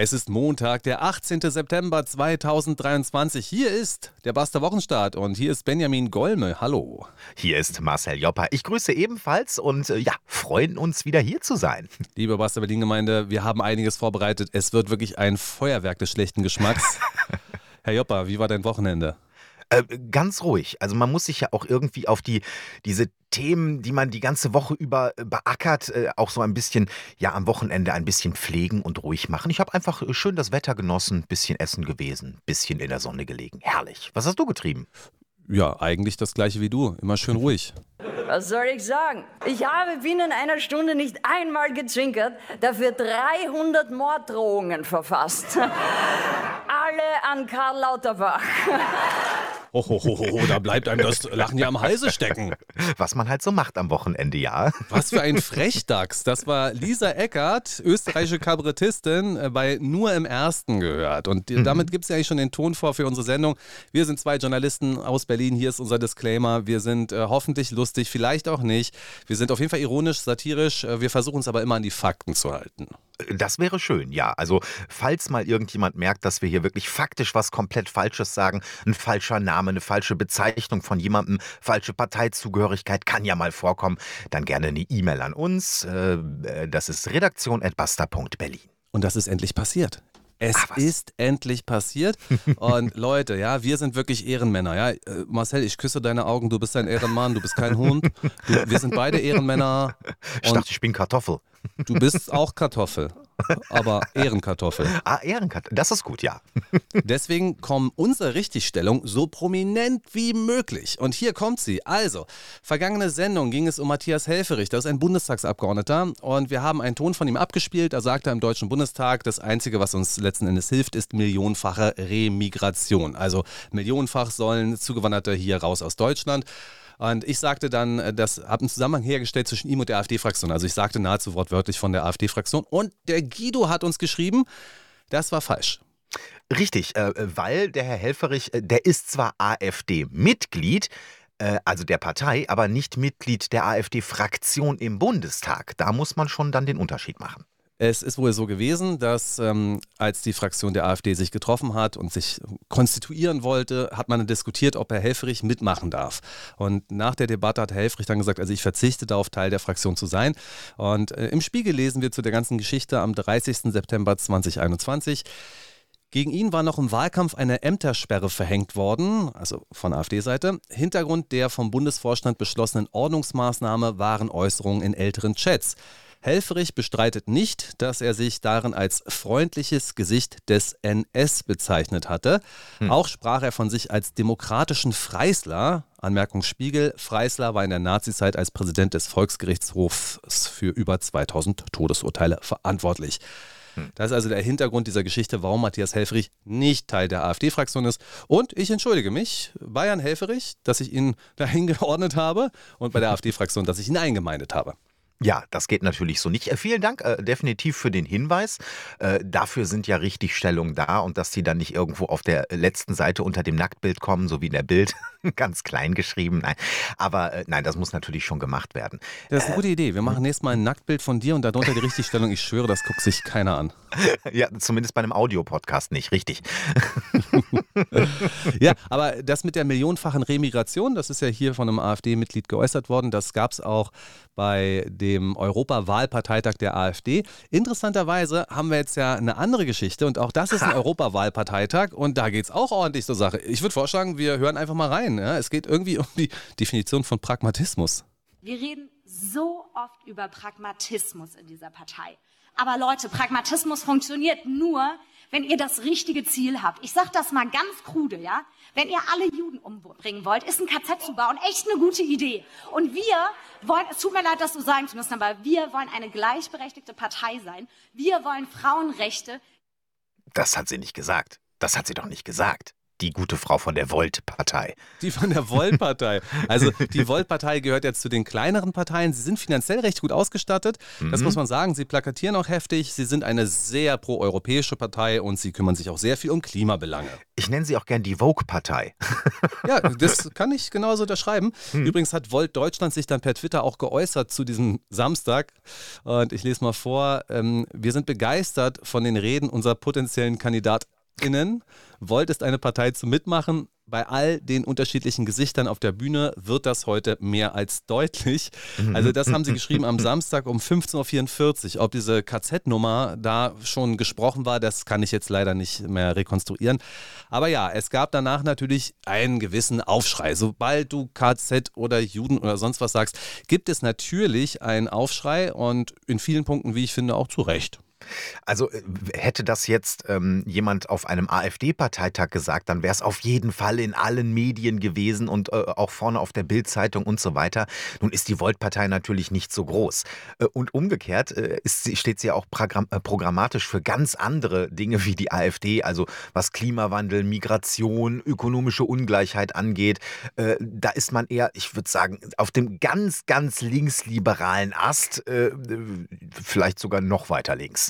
Es ist Montag, der 18. September 2023. Hier ist der Baster Wochenstart und hier ist Benjamin Golme. Hallo. Hier ist Marcel Joppa. Ich grüße ebenfalls und äh, ja, freuen uns wieder hier zu sein. Liebe Baster Berlin Gemeinde, wir haben einiges vorbereitet. Es wird wirklich ein Feuerwerk des schlechten Geschmacks. Herr Joppa, wie war dein Wochenende? Äh, ganz ruhig. Also man muss sich ja auch irgendwie auf die diese Themen, die man die ganze Woche über äh, beackert, äh, auch so ein bisschen, ja, am Wochenende ein bisschen pflegen und ruhig machen. Ich habe einfach äh, schön das Wetter genossen, bisschen essen gewesen, bisschen in der Sonne gelegen. Herrlich. Was hast du getrieben? Ja, eigentlich das gleiche wie du. Immer schön ruhig. Was soll ich sagen? Ich habe binnen einer Stunde nicht einmal gezwinkert, dafür 300 Morddrohungen verfasst. Alle an Karl Lauterbach. Ho, ho, ho, ho, da bleibt einem das Lachen ja am Halse stecken. Was man halt so macht am Wochenende, ja. Was für ein Frechdachs. Das war Lisa Eckert, österreichische Kabarettistin, äh, bei Nur im Ersten gehört. Und mhm. damit gibt es ja eigentlich schon den Ton vor für unsere Sendung. Wir sind zwei Journalisten aus Berlin. Hier ist unser Disclaimer. Wir sind äh, hoffentlich lustig, vielleicht auch nicht. Wir sind auf jeden Fall ironisch, satirisch. Äh, wir versuchen uns aber immer an die Fakten zu halten. Das wäre schön, ja. Also, falls mal irgendjemand merkt, dass wir hier wirklich faktisch was komplett Falsches sagen, ein falscher Name, eine falsche Bezeichnung von jemandem, falsche Parteizugehörigkeit kann ja mal vorkommen, dann gerne eine E-Mail an uns. Äh, das ist redaktion.basta.berlin. Und das ist endlich passiert. Es Ach, ist endlich passiert. Und Leute, ja, wir sind wirklich Ehrenmänner. Ja, äh, Marcel, ich küsse deine Augen. Du bist ein Ehrenmann. Du bist kein Hund. Du, wir sind beide Ehrenmänner. Ich dachte, ich bin Kartoffel. Du bist auch Kartoffel, aber Ehrenkartoffel. Ah, Ehrenkartoffel, das ist gut, ja. Deswegen kommen unsere Richtigstellungen so prominent wie möglich. Und hier kommt sie. Also, vergangene Sendung ging es um Matthias Helferich, das ist ein Bundestagsabgeordneter. Und wir haben einen Ton von ihm abgespielt. Er sagte im Deutschen Bundestag, das Einzige, was uns letzten Endes hilft, ist millionenfache Remigration. Also millionenfach sollen Zugewanderte hier raus aus Deutschland. Und ich sagte dann, äh, das habe einen Zusammenhang hergestellt zwischen ihm und der AfD-Fraktion. Also ich sagte nahezu wortwörtlich von der AfD-Fraktion. Und der Guido hat uns geschrieben, das war falsch. Richtig, äh, weil der Herr Helferich, äh, der ist zwar AfD-Mitglied, also der Partei, aber nicht Mitglied der AfD-Fraktion im Bundestag. Da muss man schon dann den Unterschied machen. Es ist wohl so gewesen, dass ähm, als die Fraktion der AfD sich getroffen hat und sich konstituieren wollte, hat man diskutiert, ob Herr Helfrich mitmachen darf. Und nach der Debatte hat Herr Helfrich dann gesagt, also ich verzichte darauf, Teil der Fraktion zu sein. Und äh, im Spiegel lesen wir zu der ganzen Geschichte am 30. September 2021. Gegen ihn war noch im Wahlkampf eine Ämtersperre verhängt worden, also von AfD-Seite. Hintergrund der vom Bundesvorstand beschlossenen Ordnungsmaßnahme waren Äußerungen in älteren Chats. Helferich bestreitet nicht, dass er sich darin als freundliches Gesicht des NS bezeichnet hatte. Hm. Auch sprach er von sich als demokratischen Freisler. Anmerkung Spiegel, Freisler war in der Nazizeit als Präsident des Volksgerichtshofs für über 2000 Todesurteile verantwortlich. Hm. Das ist also der Hintergrund dieser Geschichte, warum Matthias Helferich nicht Teil der AfD-Fraktion ist. Und ich entschuldige mich, Bayern Helferich, dass ich ihn dahin geordnet habe und bei der AfD-Fraktion, dass ich ihn eingemeindet habe. Ja, das geht natürlich so nicht. Äh, vielen Dank äh, definitiv für den Hinweis. Äh, dafür sind ja Richtigstellungen da und dass die dann nicht irgendwo auf der letzten Seite unter dem Nacktbild kommen, so wie in der Bild, ganz klein geschrieben. Nein, aber äh, nein, das muss natürlich schon gemacht werden. Das ist eine gute Idee. Wir machen nächstes Mal ein Nacktbild von dir und darunter die Richtigstellung. Ich schwöre, das guckt sich keiner an. ja, zumindest bei einem Audiopodcast nicht, richtig. ja, aber das mit der millionenfachen Remigration, das ist ja hier von einem AfD-Mitglied geäußert worden. Das gab es auch bei dem Europawahlparteitag der AfD. Interessanterweise haben wir jetzt ja eine andere Geschichte und auch das ist ein Europawahlparteitag und da geht es auch ordentlich zur Sache. Ich würde vorschlagen, wir hören einfach mal rein. Ja? Es geht irgendwie um die Definition von Pragmatismus. Wir reden so oft über Pragmatismus in dieser Partei. Aber Leute, Pragmatismus funktioniert nur, wenn ihr das richtige Ziel habt. Ich sage das mal ganz krude, ja? Wenn ihr alle Juden umbringen wollt, ist ein KZ zu bauen echt eine gute Idee. Und wir wollen, es tut mir leid, das so sagen zu müssen, aber wir wollen eine gleichberechtigte Partei sein. Wir wollen Frauenrechte. Das hat sie nicht gesagt. Das hat sie doch nicht gesagt. Die gute Frau von der Volt-Partei. Die von der Volt-Partei. Also die Volt-Partei gehört jetzt zu den kleineren Parteien. Sie sind finanziell recht gut ausgestattet. Das mhm. muss man sagen. Sie plakatieren auch heftig. Sie sind eine sehr proeuropäische Partei und sie kümmern sich auch sehr viel um Klimabelange. Ich nenne sie auch gern die Vogue-Partei. ja, das kann ich genauso unterschreiben. Hm. Übrigens hat Volt Deutschland sich dann per Twitter auch geäußert zu diesem Samstag. Und ich lese mal vor. Ähm, wir sind begeistert von den Reden unserer potenziellen KandidatInnen. Volt ist eine Partei zum Mitmachen bei all den unterschiedlichen Gesichtern auf der Bühne wird das heute mehr als deutlich. Mhm. Also das haben sie geschrieben am Samstag um 15.44 Uhr. Ob diese KZ-Nummer da schon gesprochen war, das kann ich jetzt leider nicht mehr rekonstruieren. Aber ja, es gab danach natürlich einen gewissen Aufschrei. Sobald du KZ oder Juden oder sonst was sagst, gibt es natürlich einen Aufschrei und in vielen Punkten, wie ich finde, auch zu Recht. Also äh, hätte das jetzt ähm, jemand auf einem AfD-Parteitag gesagt, dann wäre es auf jeden Fall in allen Medien gewesen und äh, auch vorne auf der Bildzeitung und so weiter. Nun ist die Volt-Partei natürlich nicht so groß. Äh, und umgekehrt äh, ist, steht sie ja auch äh, programmatisch für ganz andere Dinge wie die AfD, also was Klimawandel, Migration, ökonomische Ungleichheit angeht. Äh, da ist man eher, ich würde sagen, auf dem ganz, ganz linksliberalen Ast, vielleicht sogar noch weiter links.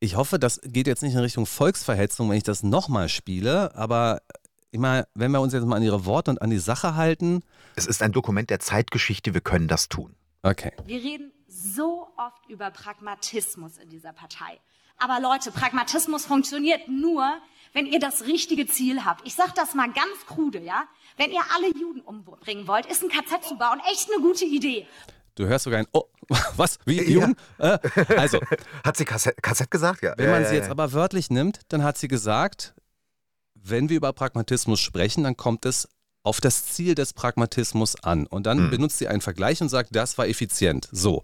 Ich hoffe, das geht jetzt nicht in Richtung Volksverhetzung, wenn ich das nochmal spiele, aber immer, wenn wir uns jetzt mal an Ihre Worte und an die Sache halten. Es ist ein Dokument der Zeitgeschichte, wir können das tun. Okay. Wir reden so oft über Pragmatismus in dieser Partei. Aber Leute, Pragmatismus funktioniert nur, wenn ihr das richtige Ziel habt. Ich sage das mal ganz krude, ja? Wenn ihr alle Juden umbringen wollt, ist ein KZ zu bauen echt eine gute Idee. Du hörst sogar ein Oh, was? Wie? Juden? Ja. Äh, also. Hat sie Kassett, Kassett gesagt? Ja. Wenn man sie jetzt aber wörtlich nimmt, dann hat sie gesagt, wenn wir über Pragmatismus sprechen, dann kommt es auf das Ziel des Pragmatismus an. Und dann hm. benutzt sie einen Vergleich und sagt, das war effizient. So.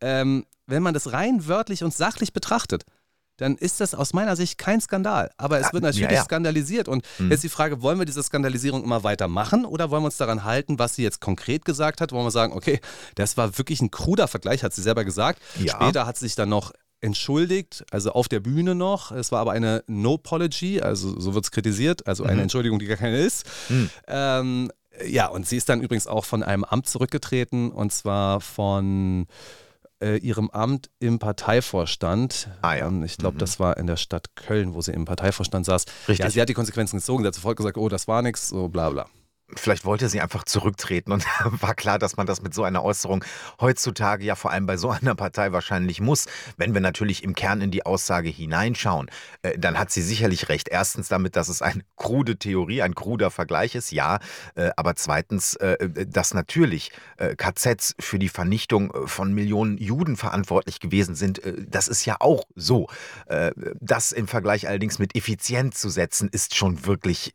Ähm, wenn man das rein wörtlich und sachlich betrachtet, dann ist das aus meiner Sicht kein Skandal. Aber es wird natürlich ja, ja. skandalisiert. Und mhm. jetzt die Frage, wollen wir diese Skandalisierung immer weiter machen oder wollen wir uns daran halten, was sie jetzt konkret gesagt hat? Wollen wir sagen, okay, das war wirklich ein kruder Vergleich, hat sie selber gesagt. Ja. Später hat sie sich dann noch entschuldigt, also auf der Bühne noch. Es war aber eine No-Apology, also so wird es kritisiert, also eine mhm. Entschuldigung, die gar keine ist. Mhm. Ähm, ja, und sie ist dann übrigens auch von einem Amt zurückgetreten und zwar von äh, ihrem Amt im Parteivorstand. Ah, ja. Ähm, ich glaube, mhm. das war in der Stadt Köln, wo sie im Parteivorstand saß. Richtig. Ja, sie hat die Konsequenzen gezogen. Sie hat sofort gesagt, oh, das war nichts, so bla bla. Vielleicht wollte sie einfach zurücktreten und war klar, dass man das mit so einer Äußerung heutzutage ja vor allem bei so einer Partei wahrscheinlich muss. Wenn wir natürlich im Kern in die Aussage hineinschauen, äh, dann hat sie sicherlich recht. Erstens damit, dass es eine krude Theorie, ein kruder Vergleich ist, ja. Äh, aber zweitens, äh, dass natürlich KZs für die Vernichtung von Millionen Juden verantwortlich gewesen sind, das ist ja auch so. Das im Vergleich allerdings mit effizient zu setzen, ist schon wirklich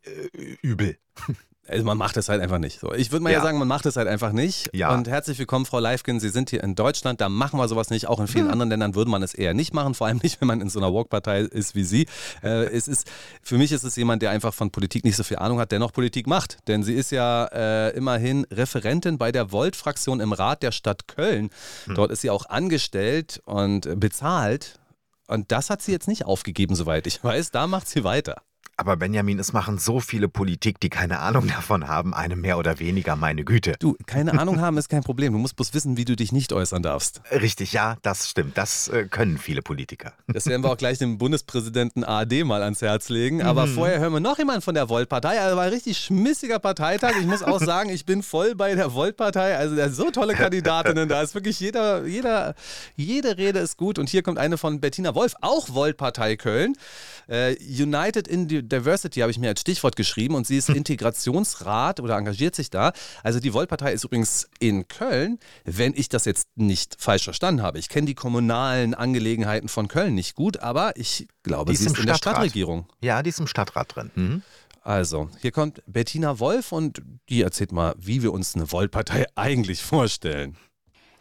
übel. Also man macht es halt einfach nicht. So, ich würde mal ja. ja. sagen, man macht es halt einfach nicht. Ja. Und herzlich willkommen, Frau Leifgen. Sie sind hier in Deutschland. Da machen wir sowas nicht. Auch in vielen hm. anderen Ländern würde man es eher nicht machen. Vor allem nicht, wenn man in so einer Walk-Partei ist wie Sie. Äh, es ist, für mich ist es jemand, der einfach von Politik nicht so viel Ahnung hat, der noch Politik macht. Denn sie ist ja äh, immerhin Referentin bei der Volt-Fraktion im Rat der Stadt Köln. Hm. Dort ist sie auch angestellt und bezahlt. Und das hat sie jetzt nicht aufgegeben, soweit ich weiß. Da macht sie weiter. Aber Benjamin, es machen so viele Politik, die keine Ahnung davon haben, eine mehr oder weniger, meine Güte. Du, keine Ahnung haben ist kein Problem. Du musst bloß wissen, wie du dich nicht äußern darfst. Richtig, ja, das stimmt. Das äh, können viele Politiker. Das werden wir auch gleich dem Bundespräsidenten ARD mal ans Herz legen. Aber mhm. vorher hören wir noch jemanden von der Volt-Partei. Also war ein richtig schmissiger Parteitag. Ich muss auch sagen, ich bin voll bei der Volt-Partei. Also da so tolle Kandidatinnen. Da ist wirklich jeder, jeder, jede Rede ist gut. Und hier kommt eine von Bettina Wolf, auch Volt-Partei Köln. Äh, United in Diversity habe ich mir als Stichwort geschrieben und sie ist. Integrationsrat oder engagiert sich da. Also die Volt-Partei ist übrigens in Köln, wenn ich das jetzt nicht falsch verstanden habe. Ich kenne die kommunalen Angelegenheiten von Köln nicht gut, aber ich glaube, sie ist in der Stadtregierung. Ja, die ist im Stadtrat drin. Mhm. Also, hier kommt Bettina Wolf und die erzählt mal, wie wir uns eine Volt-Partei eigentlich vorstellen.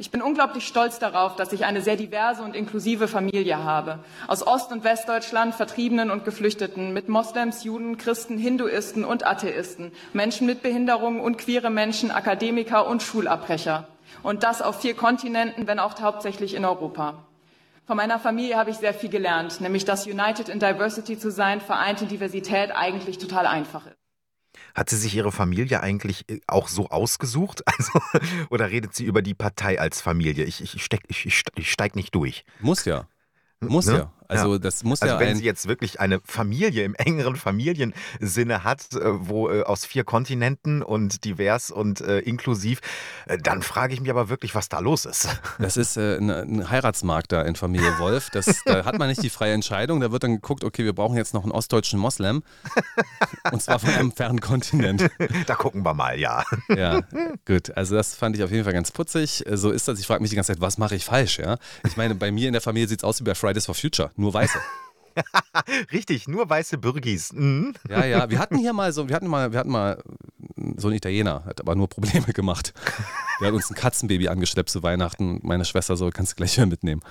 Ich bin unglaublich stolz darauf, dass ich eine sehr diverse und inklusive Familie habe. Aus Ost- und Westdeutschland, Vertriebenen und Geflüchteten, mit Moslems, Juden, Christen, Hinduisten und Atheisten, Menschen mit Behinderungen und queere Menschen, Akademiker und Schulabbrecher. Und das auf vier Kontinenten, wenn auch hauptsächlich in Europa. Von meiner Familie habe ich sehr viel gelernt, nämlich dass United in Diversity zu sein, vereint in Diversität eigentlich total einfach ist. Hat sie sich ihre Familie eigentlich äh, auch so ausgesucht? Also, oder redet sie über die Partei als Familie? Ich, ich, steck, ich, ich steig nicht durch. Muss ja. Muss ne? ja. Also ja. das muss also ja. Wenn sie jetzt wirklich eine Familie im engeren Familiensinne hat, äh, wo äh, aus vier Kontinenten und divers und äh, inklusiv, äh, dann frage ich mich aber wirklich, was da los ist. Das ist äh, ein, ein, Heiratsmarkt da in Familie Wolf. Das, da hat man nicht die freie Entscheidung. Da wird dann geguckt, okay, wir brauchen jetzt noch einen ostdeutschen Moslem. Und zwar von einem fernen Kontinent. Da gucken wir mal, ja. Ja, gut. Also das fand ich auf jeden Fall ganz putzig. So ist das. Ich frage mich die ganze Zeit, was mache ich falsch? Ja? Ich meine, bei mir in der Familie sieht es aus wie bei Fridays for Future. Nur Weiße. Richtig, nur weiße Bürgis. Mhm. Ja, ja, wir hatten hier mal so, wir hatten mal, wir hatten mal so einen Italiener, hat aber nur Probleme gemacht. Der hat uns ein Katzenbaby angeschleppt zu Weihnachten. Meine Schwester so, kannst du gleich hier mitnehmen.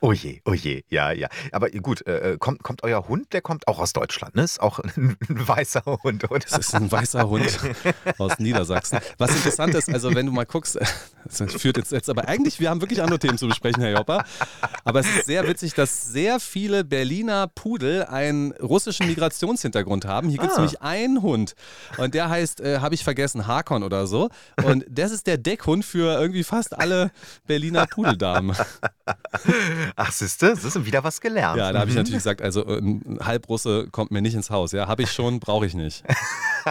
Oh je, oh je, ja, ja. Aber gut, äh, äh, kommt, kommt euer Hund, der kommt auch aus Deutschland, ne? Ist auch ein, ein weißer Hund, oder? Das ist ein weißer Hund aus Niedersachsen. Was interessant ist, also wenn du mal guckst, das führt jetzt, jetzt aber eigentlich, wir haben wirklich andere Themen zu besprechen, Herr Jopper. Aber es ist sehr witzig, dass sehr viele Berliner Pudel einen russischen Migrationshintergrund haben. Hier gibt es ah. nämlich einen Hund und der heißt, äh, habe ich vergessen, Hakon oder so. Und das ist der Deckhund für irgendwie fast alle Berliner Pudeldamen. Ach, siehste, das ist wieder was gelernt. Ja, da habe ich mhm. natürlich gesagt, also äh, ein Halbrusse kommt mir nicht ins Haus. Ja, habe ich schon, brauche ich nicht.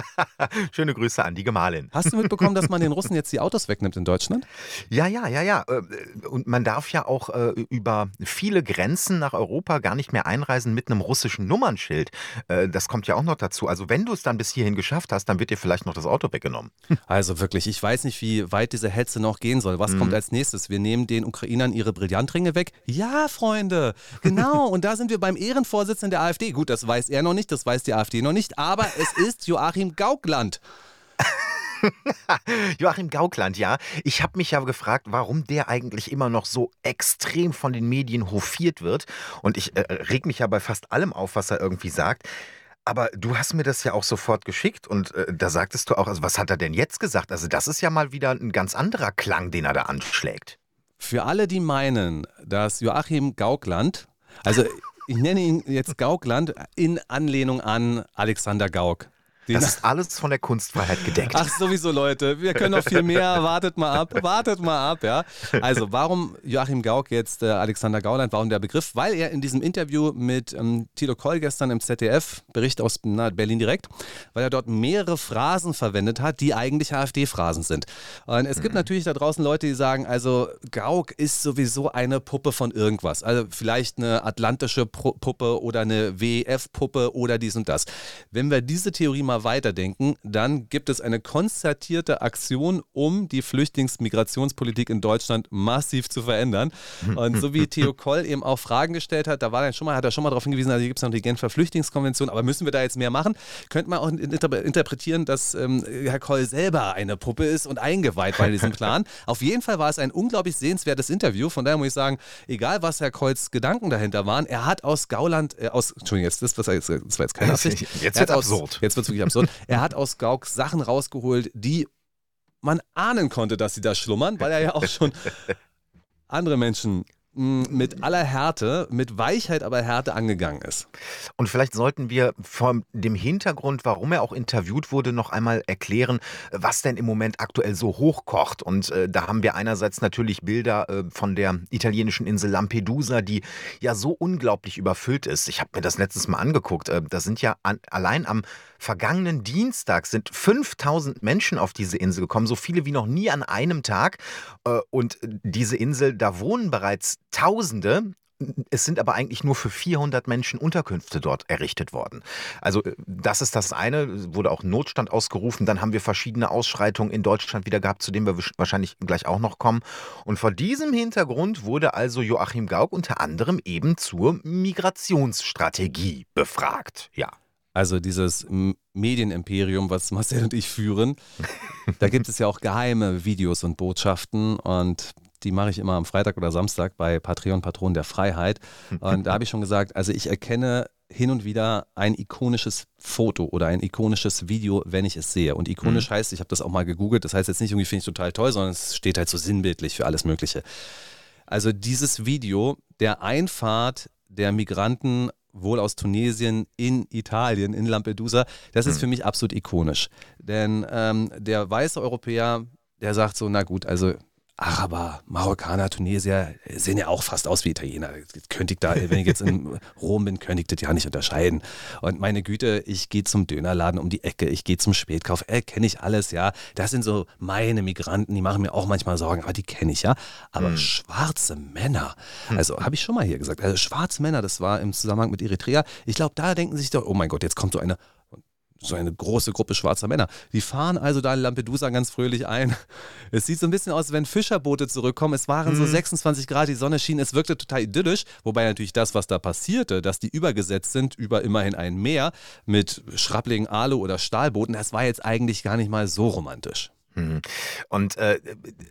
Schöne Grüße an die Gemahlin. Hast du mitbekommen, dass man den Russen jetzt die Autos wegnimmt in Deutschland? Ja, ja, ja, ja. Äh, und man darf ja auch äh, über viele Grenzen nach Europa gar nicht mehr einreisen mit einem russischen Nummernschild. Das kommt ja auch noch dazu. Also wenn du es dann bis hierhin geschafft hast, dann wird dir vielleicht noch das Auto weggenommen. Also wirklich, ich weiß nicht, wie weit diese Hetze noch gehen soll. Was mhm. kommt als nächstes? Wir nehmen den Ukrainern ihre Brillantringe weg. Ja, Freunde, genau. Und da sind wir beim Ehrenvorsitzenden der AfD. Gut, das weiß er noch nicht, das weiß die AfD noch nicht, aber es ist Joachim Gaukland. Joachim Gaukland, ja. Ich habe mich ja gefragt, warum der eigentlich immer noch so extrem von den Medien hofiert wird. Und ich äh, reg mich ja bei fast allem auf, was er irgendwie sagt. Aber du hast mir das ja auch sofort geschickt und äh, da sagtest du auch, also was hat er denn jetzt gesagt? Also das ist ja mal wieder ein ganz anderer Klang, den er da anschlägt. Für alle, die meinen, dass Joachim Gaukland, also ich nenne ihn jetzt Gaukland in Anlehnung an Alexander Gauck, den das ist alles von der Kunstfreiheit gedeckt. Ach, sowieso, Leute. Wir können noch viel mehr. Wartet mal ab. Wartet mal ab, ja. Also, warum Joachim Gauck jetzt äh, Alexander Gauland? Warum der Begriff? Weil er in diesem Interview mit ähm, Tilo Koll gestern im ZDF, Bericht aus na, Berlin direkt, weil er dort mehrere Phrasen verwendet hat, die eigentlich AfD-Phrasen sind. Und es mhm. gibt natürlich da draußen Leute, die sagen, also Gauck ist sowieso eine Puppe von irgendwas. Also, vielleicht eine atlantische Puppe oder eine WEF-Puppe oder dies und das. Wenn wir diese Theorie mal mal weiterdenken, dann gibt es eine konzertierte Aktion, um die Flüchtlingsmigrationspolitik in Deutschland massiv zu verändern. Und so wie Theo Koll eben auch Fragen gestellt hat, da war er schon mal, hat er schon mal darauf hingewiesen, also hier gibt es noch die Genfer Flüchtlingskonvention, aber müssen wir da jetzt mehr machen? Könnte man auch interpretieren, dass ähm, Herr Koll selber eine Puppe ist und eingeweiht bei diesem Plan. Auf jeden Fall war es ein unglaublich sehenswertes Interview. Von daher muss ich sagen, egal was Herr Kolls Gedanken dahinter waren, er hat aus Gauland, äh, aus, Entschuldigung, jetzt, das, das war jetzt keine Absicht. Jetzt wird absurd. Jetzt wird es wirklich absurd. Er hat aus Gauck Sachen rausgeholt, die man ahnen konnte, dass sie da schlummern, weil er ja auch schon andere Menschen mit aller Härte, mit Weichheit, aber Härte angegangen ist. Und vielleicht sollten wir von dem Hintergrund, warum er auch interviewt wurde, noch einmal erklären, was denn im Moment aktuell so hochkocht. Und äh, da haben wir einerseits natürlich Bilder äh, von der italienischen Insel Lampedusa, die ja so unglaublich überfüllt ist. Ich habe mir das letztes Mal angeguckt. Äh, da sind ja an, allein am vergangenen Dienstag sind 5000 Menschen auf diese Insel gekommen, so viele wie noch nie an einem Tag. Äh, und diese Insel, da wohnen bereits Tausende. Es sind aber eigentlich nur für 400 Menschen Unterkünfte dort errichtet worden. Also äh, das ist das eine, wurde auch Notstand ausgerufen. Dann haben wir verschiedene Ausschreitungen in Deutschland wieder gehabt, zu denen wir wahrscheinlich gleich auch noch kommen. Und vor diesem Hintergrund wurde also Joachim Gauck unter anderem eben zur Migrationsstrategie befragt. Ja. Also dieses Medienimperium, was Marcel und ich führen, da gibt es ja auch geheime Videos und Botschaften und die mache ich immer am Freitag oder Samstag bei Patreon Patron der Freiheit. Und da habe ich schon gesagt, also ich erkenne hin und wieder ein ikonisches Foto oder ein ikonisches Video, wenn ich es sehe. Und ikonisch mhm. heißt, ich habe das auch mal gegoogelt, das heißt jetzt nicht irgendwie finde ich total toll, sondern es steht halt so sinnbildlich für alles Mögliche. Also dieses Video der Einfahrt der Migranten wohl aus Tunesien in Italien, in Lampedusa, das ist mhm. für mich absolut ikonisch. Denn ähm, der weiße Europäer, der sagt so, na gut, also Araber, Marokkaner, Tunesier sehen ja auch fast aus wie Italiener. Könnte ich da, wenn ich jetzt in Rom bin, könnte ich das ja nicht unterscheiden. Und meine Güte, ich gehe zum Dönerladen um die Ecke, ich gehe zum Spätkauf, äh, kenne ich alles, ja. Das sind so meine Migranten, die machen mir auch manchmal Sorgen, aber die kenne ich ja. Aber hm. schwarze Männer, hm. also habe ich schon mal hier gesagt, also schwarze Männer, das war im Zusammenhang mit Eritrea. Ich glaube, da denken sich doch, oh mein Gott, jetzt kommt so eine so eine große Gruppe schwarzer Männer. Die fahren also da in Lampedusa ganz fröhlich ein. Es sieht so ein bisschen aus, wenn Fischerboote zurückkommen. Es waren so 26 mhm. Grad, die Sonne schien, es wirkte total idyllisch. Wobei natürlich das, was da passierte, dass die übergesetzt sind über immerhin ein Meer mit Schrappligen, Alu oder Stahlbooten, das war jetzt eigentlich gar nicht mal so romantisch. Mhm. Und äh,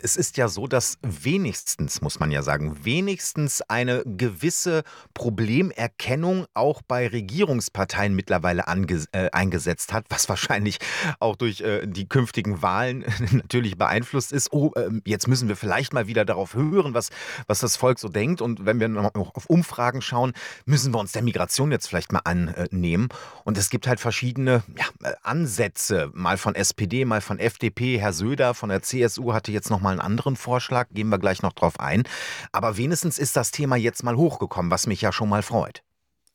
es ist ja so, dass wenigstens, muss man ja sagen, wenigstens eine gewisse Problemerkennung auch bei Regierungsparteien mittlerweile äh, eingesetzt hat, was wahrscheinlich auch durch äh, die künftigen Wahlen natürlich beeinflusst ist. Oh, ähm, jetzt müssen wir vielleicht mal wieder darauf hören, was, was das Volk so denkt. Und wenn wir noch auf Umfragen schauen, müssen wir uns der Migration jetzt vielleicht mal annehmen. Und es gibt halt verschiedene ja, Ansätze, mal von SPD, mal von FDP, Herr Herr Söder von der CSU hatte jetzt noch mal einen anderen Vorschlag, gehen wir gleich noch drauf ein. Aber wenigstens ist das Thema jetzt mal hochgekommen, was mich ja schon mal freut.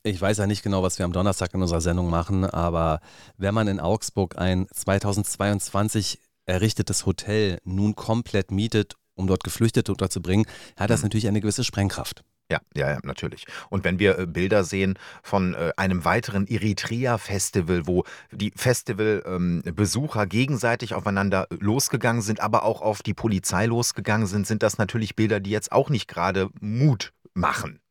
Ich weiß ja nicht genau, was wir am Donnerstag in unserer Sendung machen, aber wenn man in Augsburg ein 2022 errichtetes Hotel nun komplett mietet, um dort Geflüchtete unterzubringen, hat das mhm. natürlich eine gewisse Sprengkraft. Ja, ja, ja, natürlich. Und wenn wir äh, Bilder sehen von äh, einem weiteren Eritrea-Festival, wo die Festivalbesucher ähm, gegenseitig aufeinander losgegangen sind, aber auch auf die Polizei losgegangen sind, sind das natürlich Bilder, die jetzt auch nicht gerade Mut machen.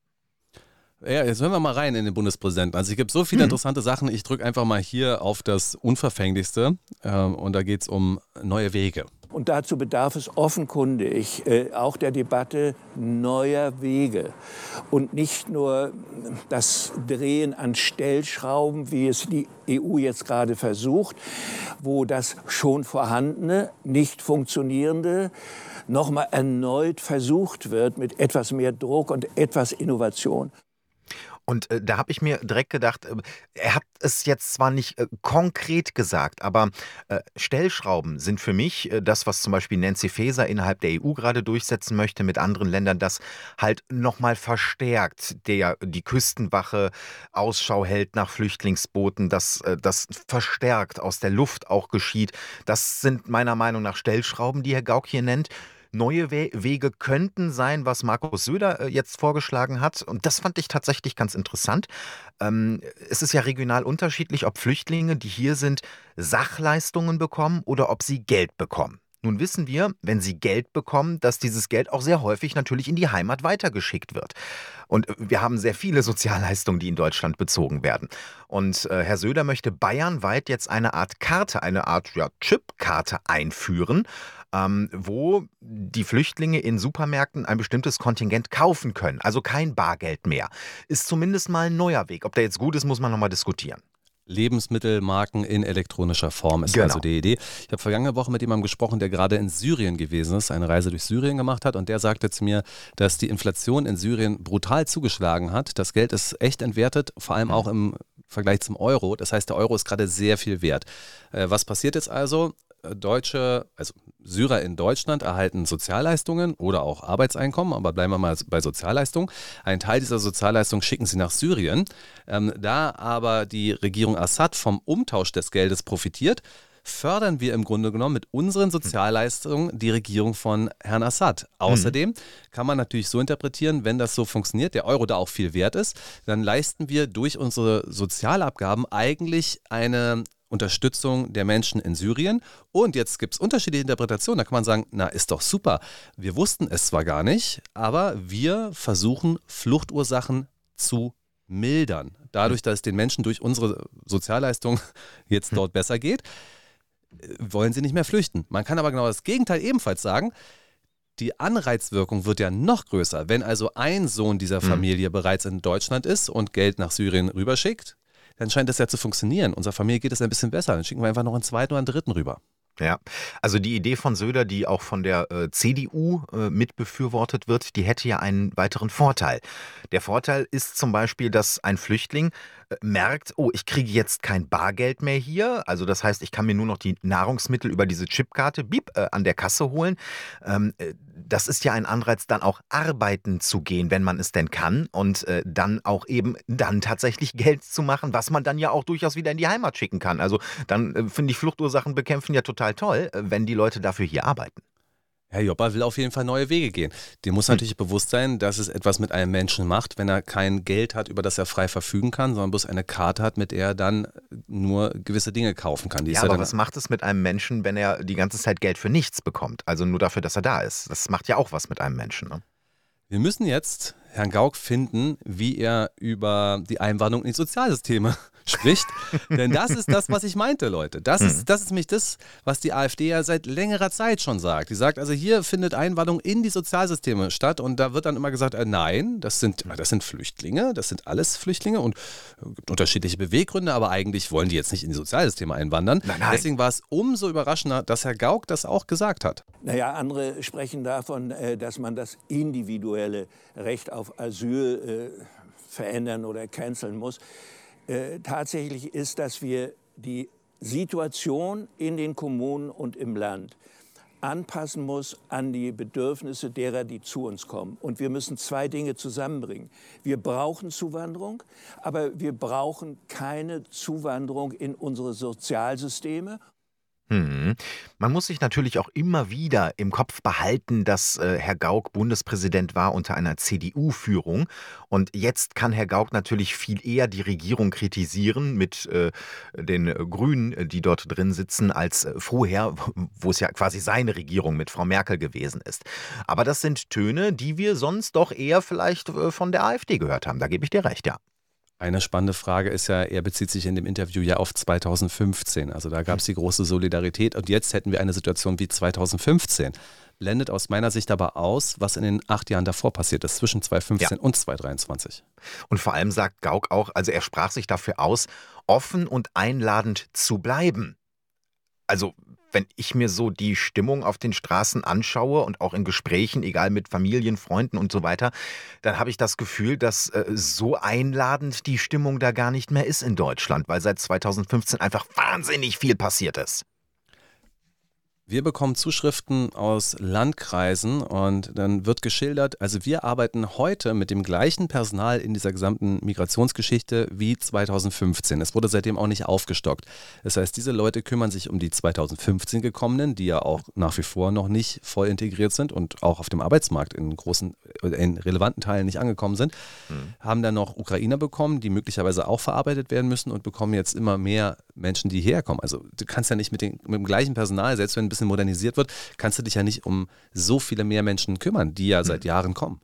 Ja, jetzt hören wir mal rein in den Bundespräsidenten. Also es gibt so viele hm. interessante Sachen. Ich drücke einfach mal hier auf das Unverfänglichste. Ähm, und da geht es um neue Wege. Und dazu bedarf es offenkundig äh, auch der Debatte neuer Wege und nicht nur das Drehen an Stellschrauben, wie es die EU jetzt gerade versucht, wo das schon vorhandene, nicht funktionierende nochmal erneut versucht wird mit etwas mehr Druck und etwas Innovation. Und äh, da habe ich mir direkt gedacht, äh, er hat es jetzt zwar nicht äh, konkret gesagt, aber äh, Stellschrauben sind für mich äh, das, was zum Beispiel Nancy Faeser innerhalb der EU gerade durchsetzen möchte mit anderen Ländern, das halt nochmal verstärkt, der die Küstenwache Ausschau hält nach Flüchtlingsbooten, dass äh, das verstärkt aus der Luft auch geschieht. Das sind meiner Meinung nach Stellschrauben, die Herr Gauck hier nennt. Neue Wege könnten sein, was Markus Söder äh, jetzt vorgeschlagen hat. Und das fand ich tatsächlich ganz interessant. Ähm, es ist ja regional unterschiedlich, ob Flüchtlinge, die hier sind, Sachleistungen bekommen oder ob sie Geld bekommen. Nun wissen wir, wenn sie Geld bekommen, dass dieses Geld auch sehr häufig natürlich in die Heimat weitergeschickt wird. Und wir haben sehr viele Sozialleistungen, die in Deutschland bezogen werden. Und äh, Herr Söder möchte bayernweit jetzt eine Art Karte, eine Art ja, Chipkarte einführen, ähm, wo die Flüchtlinge in Supermärkten ein bestimmtes Kontingent kaufen können. Also kein Bargeld mehr. Ist zumindest mal ein neuer Weg. Ob der jetzt gut ist, muss man nochmal diskutieren. Lebensmittelmarken in elektronischer Form ist genau. also die Idee. Ich habe vergangene Woche mit jemandem gesprochen, der gerade in Syrien gewesen ist, eine Reise durch Syrien gemacht hat und der sagte zu mir, dass die Inflation in Syrien brutal zugeschlagen hat. Das Geld ist echt entwertet, vor allem auch im Vergleich zum Euro. Das heißt, der Euro ist gerade sehr viel wert. Äh, was passiert jetzt also? Deutsche, also Syrer in Deutschland erhalten Sozialleistungen oder auch Arbeitseinkommen, aber bleiben wir mal bei Sozialleistungen. Ein Teil dieser Sozialleistungen schicken sie nach Syrien. Ähm, da aber die Regierung Assad vom Umtausch des Geldes profitiert, fördern wir im Grunde genommen mit unseren Sozialleistungen die Regierung von Herrn Assad. Außerdem kann man natürlich so interpretieren, wenn das so funktioniert, der Euro da auch viel wert ist, dann leisten wir durch unsere Sozialabgaben eigentlich eine Unterstützung der Menschen in Syrien. Und jetzt gibt es unterschiedliche Interpretationen. Da kann man sagen, na, ist doch super. Wir wussten es zwar gar nicht, aber wir versuchen Fluchtursachen zu mildern. Dadurch, dass es den Menschen durch unsere Sozialleistung jetzt dort besser geht, wollen sie nicht mehr flüchten. Man kann aber genau das Gegenteil ebenfalls sagen. Die Anreizwirkung wird ja noch größer. Wenn also ein Sohn dieser hm. Familie bereits in Deutschland ist und Geld nach Syrien rüberschickt, dann scheint das ja zu funktionieren. Unserer Familie geht es ein bisschen besser. Dann schicken wir einfach noch einen zweiten oder einen dritten rüber. Ja, also die Idee von Söder, die auch von der äh, CDU äh, mitbefürwortet wird, die hätte ja einen weiteren Vorteil. Der Vorteil ist zum Beispiel, dass ein Flüchtling merkt, oh, ich kriege jetzt kein Bargeld mehr hier. Also das heißt, ich kann mir nur noch die Nahrungsmittel über diese Chipkarte bieb, äh, an der Kasse holen. Ähm, äh, das ist ja ein Anreiz, dann auch arbeiten zu gehen, wenn man es denn kann und äh, dann auch eben dann tatsächlich Geld zu machen, was man dann ja auch durchaus wieder in die Heimat schicken kann. Also dann äh, finde ich Fluchtursachen bekämpfen ja total toll, äh, wenn die Leute dafür hier arbeiten. Herr Joppa will auf jeden Fall neue Wege gehen. Dem muss hm. natürlich hm. bewusst sein, dass es etwas mit einem Menschen macht, wenn er kein Geld hat, über das er frei verfügen kann, sondern bloß eine Karte hat, mit der er dann nur gewisse Dinge kaufen kann. Die ja, aber was macht es mit einem Menschen, wenn er die ganze Zeit Geld für nichts bekommt? Also nur dafür, dass er da ist. Das macht ja auch was mit einem Menschen. Ne? Wir müssen jetzt Herrn Gauck finden, wie er über die Einwanderung in die Sozialsysteme spricht. Denn das ist das, was ich meinte, Leute. Das ist, mhm. das ist nämlich das, was die AfD ja seit längerer Zeit schon sagt. Die sagt, also hier findet Einwanderung in die Sozialsysteme statt und da wird dann immer gesagt, äh, nein, das sind, das sind Flüchtlinge, das sind alles Flüchtlinge und es gibt unterschiedliche Beweggründe, aber eigentlich wollen die jetzt nicht in die Sozialsysteme einwandern. Nein, nein. Deswegen war es umso überraschender, dass Herr Gauck das auch gesagt hat. Naja, andere sprechen davon, äh, dass man das individuelle Recht auf Asyl äh, verändern oder canceln muss. Äh, tatsächlich ist, dass wir die Situation in den Kommunen und im Land anpassen muss an die Bedürfnisse derer, die zu uns kommen. Und wir müssen zwei Dinge zusammenbringen. Wir brauchen Zuwanderung, aber wir brauchen keine Zuwanderung in unsere Sozialsysteme hm. Man muss sich natürlich auch immer wieder im Kopf behalten, dass äh, Herr Gauck Bundespräsident war unter einer CDU-Führung. Und jetzt kann Herr Gauck natürlich viel eher die Regierung kritisieren mit äh, den Grünen, die dort drin sitzen, als äh, vorher, wo es ja quasi seine Regierung mit Frau Merkel gewesen ist. Aber das sind Töne, die wir sonst doch eher vielleicht äh, von der AfD gehört haben. Da gebe ich dir recht, ja. Eine spannende Frage ist ja, er bezieht sich in dem Interview ja auf 2015. Also da gab es die große Solidarität und jetzt hätten wir eine Situation wie 2015. Blendet aus meiner Sicht aber aus, was in den acht Jahren davor passiert ist, zwischen 2015 ja. und 2023. Und vor allem sagt Gauck auch, also er sprach sich dafür aus, offen und einladend zu bleiben. Also wenn ich mir so die Stimmung auf den Straßen anschaue und auch in Gesprächen, egal mit Familien, Freunden und so weiter, dann habe ich das Gefühl, dass äh, so einladend die Stimmung da gar nicht mehr ist in Deutschland, weil seit 2015 einfach wahnsinnig viel passiert ist. Wir bekommen Zuschriften aus Landkreisen und dann wird geschildert, also wir arbeiten heute mit dem gleichen Personal in dieser gesamten Migrationsgeschichte wie 2015. Es wurde seitdem auch nicht aufgestockt. Das heißt, diese Leute kümmern sich um die 2015 gekommenen, die ja auch nach wie vor noch nicht voll integriert sind und auch auf dem Arbeitsmarkt in großen, in relevanten Teilen nicht angekommen sind, mhm. haben dann noch Ukrainer bekommen, die möglicherweise auch verarbeitet werden müssen und bekommen jetzt immer mehr Menschen, die herkommen. Also du kannst ja nicht mit, den, mit dem gleichen Personal, selbst wenn bisschen modernisiert wird, kannst du dich ja nicht um so viele mehr Menschen kümmern, die ja seit hm. Jahren kommen.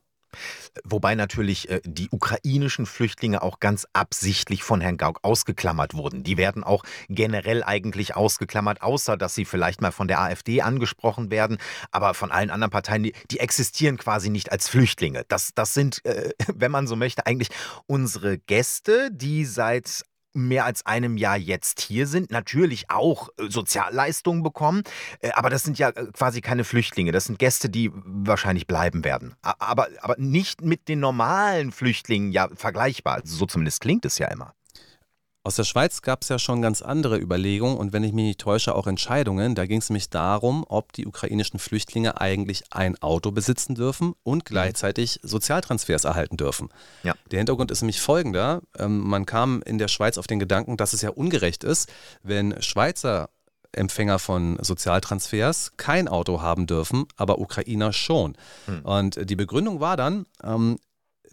Wobei natürlich äh, die ukrainischen Flüchtlinge auch ganz absichtlich von Herrn Gauck ausgeklammert wurden. Die werden auch generell eigentlich ausgeklammert, außer dass sie vielleicht mal von der AfD angesprochen werden. Aber von allen anderen Parteien, die, die existieren quasi nicht als Flüchtlinge. Das, das sind, äh, wenn man so möchte, eigentlich unsere Gäste, die seit mehr als einem Jahr jetzt hier sind, natürlich auch äh, Sozialleistungen bekommen, äh, aber das sind ja äh, quasi keine Flüchtlinge, das sind Gäste, die wahrscheinlich bleiben werden. Aber, aber nicht mit den normalen Flüchtlingen ja vergleichbar. So zumindest klingt es ja immer. Aus der Schweiz gab es ja schon ganz andere Überlegungen und wenn ich mich nicht täusche, auch Entscheidungen. Da ging es nämlich darum, ob die ukrainischen Flüchtlinge eigentlich ein Auto besitzen dürfen und mhm. gleichzeitig Sozialtransfers erhalten dürfen. Ja. Der Hintergrund ist nämlich folgender. Ähm, man kam in der Schweiz auf den Gedanken, dass es ja ungerecht ist, wenn Schweizer Empfänger von Sozialtransfers kein Auto haben dürfen, aber Ukrainer schon. Mhm. Und die Begründung war dann, ähm,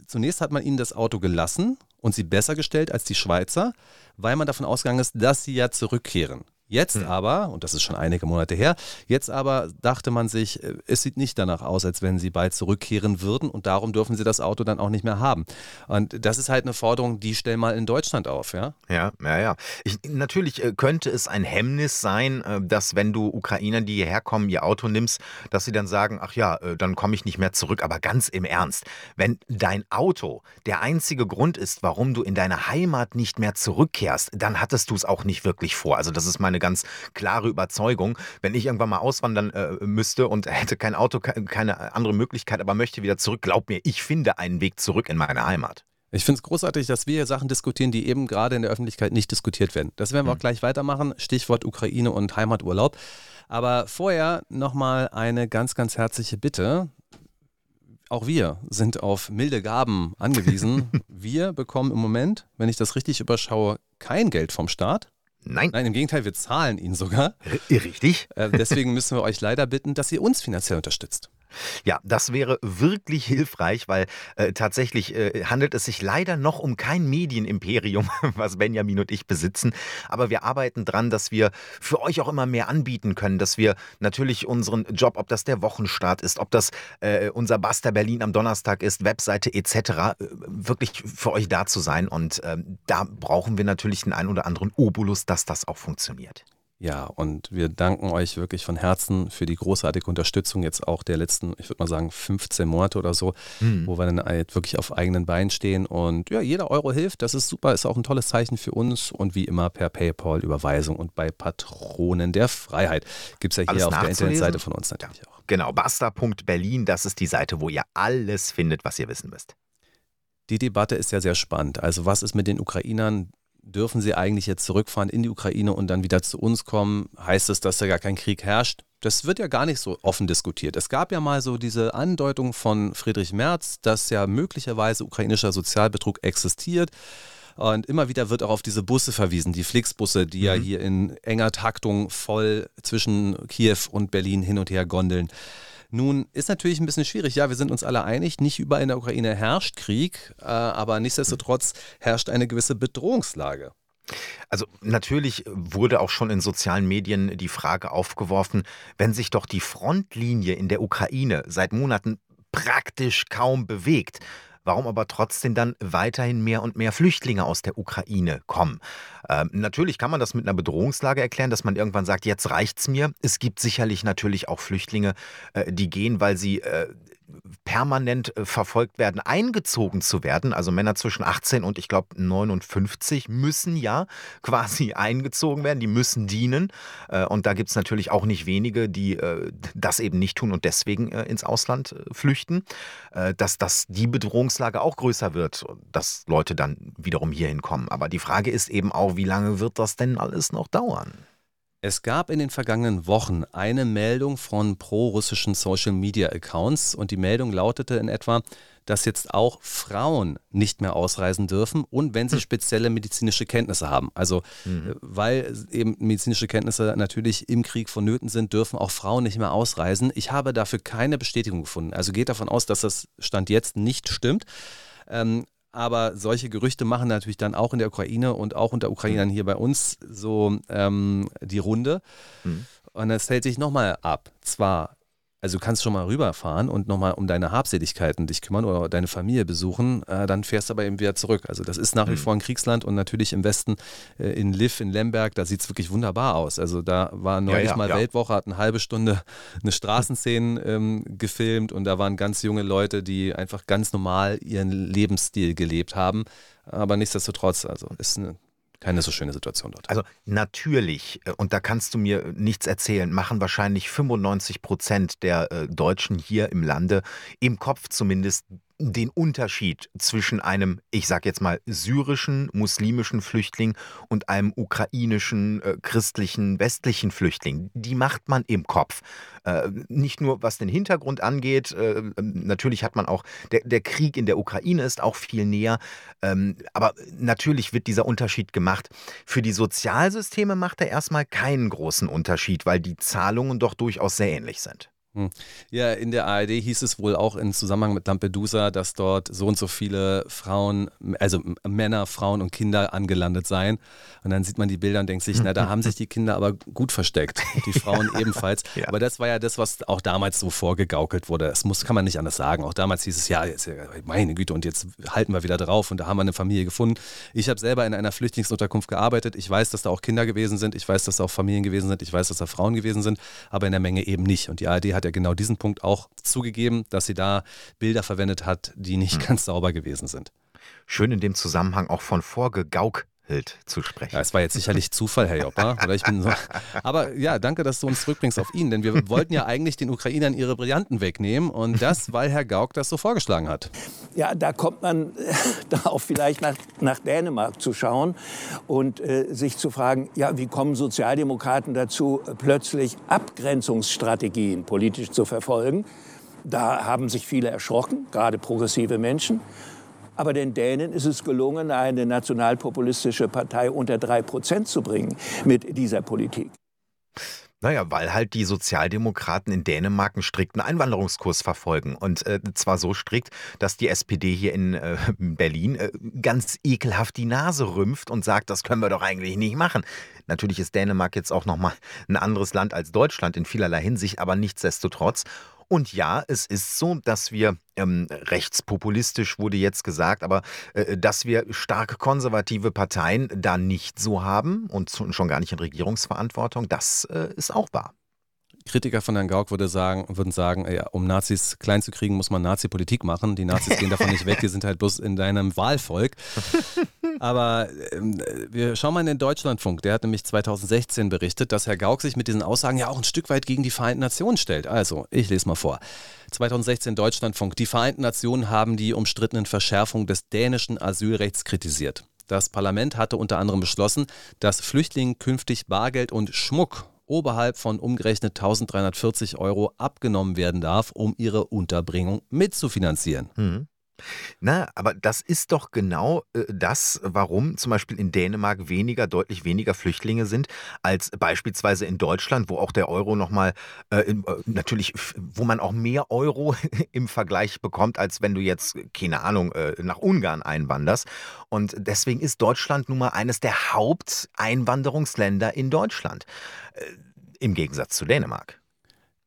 zunächst hat man ihnen das Auto gelassen und sie besser gestellt als die Schweizer, weil man davon ausgegangen ist, dass sie ja zurückkehren. Jetzt hm. aber, und das ist schon einige Monate her, jetzt aber dachte man sich, äh, es sieht nicht danach aus, als wenn sie bald zurückkehren würden und darum dürfen sie das Auto dann auch nicht mehr haben. Und das ist halt eine Forderung, die stellen mal in Deutschland auf, ja? Ja, ja, ja. Ich, natürlich äh, könnte es ein Hemmnis sein, äh, dass wenn du Ukrainer, die hierher kommen, ihr Auto nimmst, dass sie dann sagen, ach ja, dann komme ich nicht mehr zurück. Aber ganz im Ernst, wenn dein Auto der einzige Grund ist, warum du in deine Heimat nicht mehr zurückkehrst, dann hattest du es auch nicht wirklich vor. Also das ist meine ganz klare Überzeugung. Wenn ich irgendwann mal auswandern äh, müsste und hätte kein Auto, keine andere Möglichkeit, aber möchte wieder zurück, glaub mir, ich finde einen Weg zurück in meine Heimat. Ich finde es großartig, dass wir hier Sachen diskutieren, die eben gerade in der Öffentlichkeit nicht diskutiert werden. Das werden wir auch hm. gleich weitermachen. Stichwort Ukraine und Heimaturlaub. Aber vorher nochmal eine ganz, ganz herzliche Bitte. Auch wir sind auf milde Gaben angewiesen. wir bekommen im Moment, wenn ich das richtig überschaue, kein Geld vom Staat. Nein. Nein, im Gegenteil, wir zahlen ihn sogar. Richtig. Äh, deswegen müssen wir euch leider bitten, dass ihr uns finanziell unterstützt. Ja, das wäre wirklich hilfreich, weil äh, tatsächlich äh, handelt es sich leider noch um kein Medienimperium, was Benjamin und ich besitzen. Aber wir arbeiten dran, dass wir für euch auch immer mehr anbieten können, dass wir natürlich unseren Job, ob das der Wochenstart ist, ob das äh, unser Buster Berlin am Donnerstag ist, Webseite etc., äh, wirklich für euch da zu sein. Und ähm, da brauchen wir natürlich den einen oder anderen Obolus, dass das auch funktioniert. Ja, und wir danken euch wirklich von Herzen für die großartige Unterstützung jetzt auch der letzten, ich würde mal sagen, 15 Monate oder so, mhm. wo wir dann halt wirklich auf eigenen Beinen stehen. Und ja, jeder Euro hilft, das ist super, ist auch ein tolles Zeichen für uns und wie immer per PayPal, Überweisung und bei Patronen der Freiheit. Gibt es ja hier alles auf der Internetseite von uns natürlich ja. auch. Genau, basta.berlin, das ist die Seite, wo ihr alles findet, was ihr wissen müsst. Die Debatte ist ja sehr spannend. Also was ist mit den Ukrainern, dürfen sie eigentlich jetzt zurückfahren in die Ukraine und dann wieder zu uns kommen? Heißt es, dass da gar kein Krieg herrscht? Das wird ja gar nicht so offen diskutiert. Es gab ja mal so diese Andeutung von Friedrich Merz, dass ja möglicherweise ukrainischer Sozialbetrug existiert. Und immer wieder wird auch auf diese Busse verwiesen, die Flixbusse, die mhm. ja hier in enger Taktung voll zwischen Kiew und Berlin hin und her gondeln. Nun ist natürlich ein bisschen schwierig. Ja, wir sind uns alle einig, nicht überall in der Ukraine herrscht Krieg, äh, aber nichtsdestotrotz herrscht eine gewisse Bedrohungslage. Also natürlich wurde auch schon in sozialen Medien die Frage aufgeworfen, wenn sich doch die Frontlinie in der Ukraine seit Monaten praktisch kaum bewegt, warum aber trotzdem dann weiterhin mehr und mehr Flüchtlinge aus der Ukraine kommen. Ähm, natürlich kann man das mit einer Bedrohungslage erklären, dass man irgendwann sagt, jetzt reicht's mir. Es gibt sicherlich natürlich auch Flüchtlinge, äh, die gehen, weil sie äh, permanent äh, verfolgt werden, eingezogen zu werden. Also Männer zwischen 18 und ich glaube 59 müssen ja quasi eingezogen werden, die müssen dienen. Äh, und da gibt es natürlich auch nicht wenige, die äh, das eben nicht tun und deswegen ins Ausland flüchten. Dass, dass die Bedrohungslage auch größer wird, dass Leute dann wiederum hierhin kommen. Aber die Frage ist eben auch, wie lange wird das denn alles noch dauern? Es gab in den vergangenen Wochen eine Meldung von pro-russischen Social-Media-Accounts und die Meldung lautete in etwa, dass jetzt auch Frauen nicht mehr ausreisen dürfen und wenn sie hm. spezielle medizinische Kenntnisse haben. Also mhm. weil eben medizinische Kenntnisse natürlich im Krieg vonnöten sind, dürfen auch Frauen nicht mehr ausreisen. Ich habe dafür keine Bestätigung gefunden. Also geht davon aus, dass das Stand jetzt nicht stimmt. Ähm, aber solche Gerüchte machen natürlich dann auch in der Ukraine und auch unter Ukrainern hier bei uns so ähm, die Runde. Mhm. Und es hält sich nochmal ab. Zwar also du kannst schon mal rüberfahren und nochmal um deine Habseligkeiten dich kümmern oder deine Familie besuchen, äh, dann fährst du aber eben wieder zurück. Also das ist nach wie mhm. vor ein Kriegsland und natürlich im Westen äh, in Liv, in Lemberg, da sieht es wirklich wunderbar aus. Also da war neulich ja, ja, mal ja. Weltwoche, hat eine halbe Stunde eine Straßenszene ähm, gefilmt und da waren ganz junge Leute, die einfach ganz normal ihren Lebensstil gelebt haben. Aber nichtsdestotrotz, also ist eine keine so schöne Situation dort. Also natürlich, äh, und da kannst du mir nichts erzählen, machen wahrscheinlich 95 Prozent der äh, Deutschen hier im Lande im Kopf zumindest den Unterschied zwischen einem, ich sag jetzt mal, syrischen, muslimischen Flüchtling und einem ukrainischen, äh, christlichen, westlichen Flüchtling. Die macht man im Kopf. Äh, nicht nur was den Hintergrund angeht, äh, natürlich hat man auch, der, der, Krieg in der Ukraine ist auch viel näher, ähm, aber natürlich wird dieser Unterschied gemacht. Für die Sozialsysteme macht er erstmal keinen großen Unterschied, weil die Zahlungen doch durchaus sehr ähnlich sind. Hm. Ja, in der ARD hieß es wohl auch im Zusammenhang mit Lampedusa, dass dort so und so viele Frauen, also Männer, Frauen und Kinder angelandet seien. Und dann sieht man die Bilder und denkt sich, na, da haben sich die Kinder aber gut versteckt. Die Frauen ebenfalls. Ja. Aber das war ja das, was auch damals so vorgegaukelt wurde. Das muss, kann man nicht anders sagen. Auch damals hieß es, ja, jetzt, meine Güte, und jetzt halten wir wieder drauf und da haben wir eine Familie gefunden. Ich habe selber in einer Flüchtlingsunterkunft gearbeitet. Ich weiß, dass da auch Kinder gewesen sind. Ich weiß, dass da auch Familien gewesen sind. Ich weiß, dass da Frauen gewesen sind, aber in der Menge eben nicht. Und die ARD hat hat ja genau diesen Punkt auch zugegeben, dass sie da Bilder verwendet hat, die nicht mhm. ganz sauber gewesen sind. Schön in dem Zusammenhang auch von vorgegauk Hild zu sprechen. Ja, es war jetzt sicherlich Zufall, Herr Joppa. Oder ich bin so. Aber ja, danke, dass du uns zurückbringst auf ihn, denn wir wollten ja eigentlich den Ukrainern ihre Brillanten wegnehmen und das, weil Herr Gauck das so vorgeschlagen hat. Ja, da kommt man darauf vielleicht nach, nach Dänemark zu schauen und äh, sich zu fragen, ja, wie kommen Sozialdemokraten dazu, plötzlich Abgrenzungsstrategien politisch zu verfolgen? Da haben sich viele erschrocken, gerade progressive Menschen. Aber den Dänen ist es gelungen, eine nationalpopulistische Partei unter drei Prozent zu bringen mit dieser Politik. Naja, weil halt die Sozialdemokraten in Dänemark einen strikten Einwanderungskurs verfolgen. Und äh, zwar so strikt, dass die SPD hier in äh, Berlin äh, ganz ekelhaft die Nase rümpft und sagt, das können wir doch eigentlich nicht machen. Natürlich ist Dänemark jetzt auch nochmal ein anderes Land als Deutschland in vielerlei Hinsicht, aber nichtsdestotrotz. Und ja, es ist so, dass wir ähm, rechtspopulistisch wurde jetzt gesagt, aber äh, dass wir starke konservative Parteien da nicht so haben und schon gar nicht in Regierungsverantwortung, das äh, ist auch wahr. Kritiker von Herrn Gauck würde sagen, würden sagen, ja, um Nazis klein zu kriegen, muss man Nazi-Politik machen. Die Nazis gehen davon nicht weg, die sind halt bloß in deinem Wahlvolk. Aber ähm, wir schauen mal in den Deutschlandfunk. Der hat nämlich 2016 berichtet, dass Herr Gauck sich mit diesen Aussagen ja auch ein Stück weit gegen die Vereinten Nationen stellt. Also, ich lese mal vor. 2016 Deutschlandfunk. Die Vereinten Nationen haben die umstrittenen Verschärfungen des dänischen Asylrechts kritisiert. Das Parlament hatte unter anderem beschlossen, dass Flüchtlingen künftig Bargeld und Schmuck oberhalb von umgerechnet 1340 Euro abgenommen werden darf, um ihre Unterbringung mitzufinanzieren. Mhm. Na, aber das ist doch genau äh, das, warum zum Beispiel in Dänemark weniger, deutlich weniger Flüchtlinge sind als beispielsweise in Deutschland, wo auch der Euro nochmal äh, äh, natürlich, wo man auch mehr Euro im Vergleich bekommt, als wenn du jetzt, keine Ahnung, äh, nach Ungarn einwanderst. Und deswegen ist Deutschland nun mal eines der Haupteinwanderungsländer in Deutschland. Äh, Im Gegensatz zu Dänemark.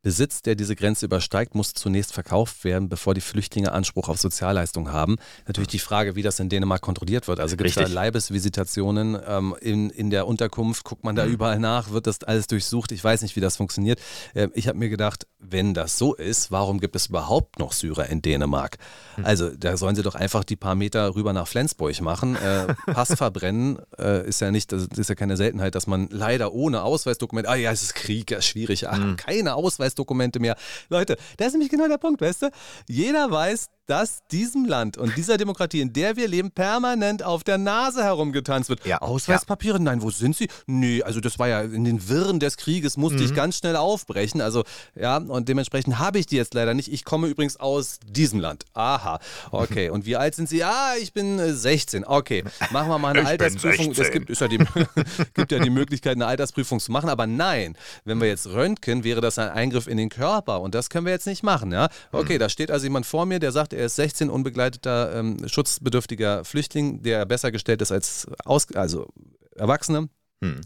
Besitz, der diese Grenze übersteigt, muss zunächst verkauft werden, bevor die Flüchtlinge Anspruch auf Sozialleistungen haben. Natürlich die Frage, wie das in Dänemark kontrolliert wird. Also gibt es da Leibesvisitationen ähm, in, in der Unterkunft? Guckt man da mhm. überall nach? Wird das alles durchsucht? Ich weiß nicht, wie das funktioniert. Ähm, ich habe mir gedacht, wenn das so ist, warum gibt es überhaupt noch Syrer in Dänemark? Mhm. Also da sollen sie doch einfach die paar Meter rüber nach Flensburg machen. Äh, Pass verbrennen äh, ist ja nicht, das ist ja keine Seltenheit, dass man leider ohne Ausweisdokument, ah ja, es ist Krieg, es ist schwierig, ach, mhm. keine Ausweis Ausweisdokumente mehr. Leute, das ist nämlich genau der Punkt, weißt du? Jeder weiß, dass diesem Land und dieser Demokratie, in der wir leben, permanent auf der Nase herumgetanzt wird. Ja, Ausweispapiere? Nein, wo sind sie? Nee, also das war ja in den Wirren des Krieges, musste mhm. ich ganz schnell aufbrechen. Also ja, und dementsprechend habe ich die jetzt leider nicht. Ich komme übrigens aus diesem Land. Aha, okay. Und wie alt sind Sie? Ah, ich bin 16. Äh, okay, machen wir mal eine ich Altersprüfung. Es gibt, ja die, gibt ja die Möglichkeit, eine Altersprüfung zu machen. Aber nein, wenn wir jetzt röntgen, wäre das ein Eingriff in den Körper. Und das können wir jetzt nicht machen. Ja? Okay, mhm. da steht also jemand vor mir, der sagt, er ist 16, unbegleiteter, ähm, schutzbedürftiger Flüchtling, der besser gestellt ist als Aus also Erwachsene. Hm.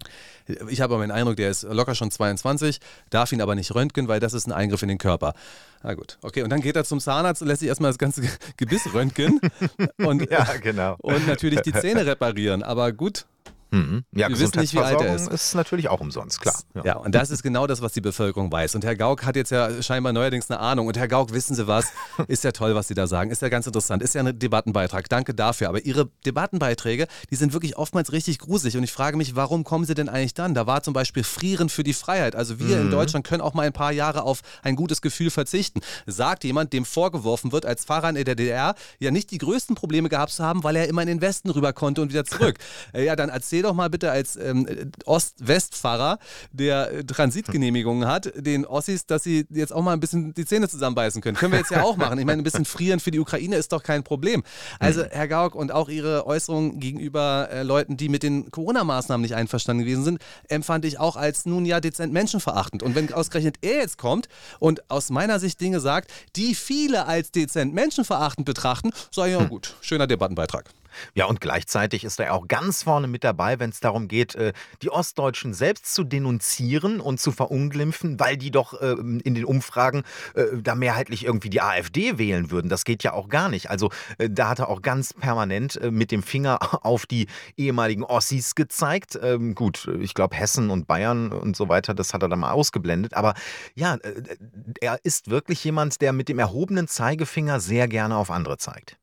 Ich habe aber den Eindruck, der ist locker schon 22, darf ihn aber nicht röntgen, weil das ist ein Eingriff in den Körper. Na gut, okay. Und dann geht er zum Zahnarzt und lässt sich erstmal das ganze Gebiss röntgen und, ja, genau. und natürlich die Zähne reparieren. Aber gut, Mhm. Ja, wir wissen nicht, wie alt er ist. ist natürlich auch umsonst, klar. Ja. ja. und das ist genau das, was die Bevölkerung weiß. Und Herr Gauck hat jetzt ja scheinbar neuerdings eine Ahnung. Und Herr Gauck, wissen Sie was? Ist ja toll, was Sie da sagen. Ist ja ganz interessant. Ist ja ein Debattenbeitrag. Danke dafür. Aber Ihre Debattenbeiträge, die sind wirklich oftmals richtig gruselig. Und ich frage mich, warum kommen Sie denn eigentlich dann? Da war zum Beispiel Frieren für die Freiheit. Also wir mhm. in Deutschland können auch mal ein paar Jahre auf ein gutes Gefühl verzichten. Sagt jemand, dem vorgeworfen wird, als Fahrer in der DDR ja nicht die größten Probleme gehabt zu haben, weil er immer in den Westen rüber konnte und wieder zurück. ja, dann erzähl doch mal bitte als ähm, Ost-West-Fahrer, der äh, Transitgenehmigungen hat, den Ossis, dass sie jetzt auch mal ein bisschen die Zähne zusammenbeißen können. Können wir jetzt ja auch machen. Ich meine, ein bisschen frieren für die Ukraine ist doch kein Problem. Also, hm. Herr Gauck, und auch Ihre Äußerungen gegenüber äh, Leuten, die mit den Corona-Maßnahmen nicht einverstanden gewesen sind, empfand ich auch als nun ja dezent menschenverachtend. Und wenn ausgerechnet er jetzt kommt und aus meiner Sicht Dinge sagt, die viele als dezent menschenverachtend betrachten, sage ich, ja gut, schöner Debattenbeitrag. Ja, und gleichzeitig ist er auch ganz vorne mit dabei, wenn es darum geht, äh, die Ostdeutschen selbst zu denunzieren und zu verunglimpfen, weil die doch ähm, in den Umfragen äh, da mehrheitlich irgendwie die AfD wählen würden. Das geht ja auch gar nicht. Also äh, da hat er auch ganz permanent mit dem Finger auf die ehemaligen Ossis gezeigt. Ähm, gut, ich glaube Hessen und Bayern und so weiter, das hat er dann mal ausgeblendet. Aber ja, er ist wirklich jemand, der mit dem erhobenen Zeigefinger sehr gerne auf andere zeigt.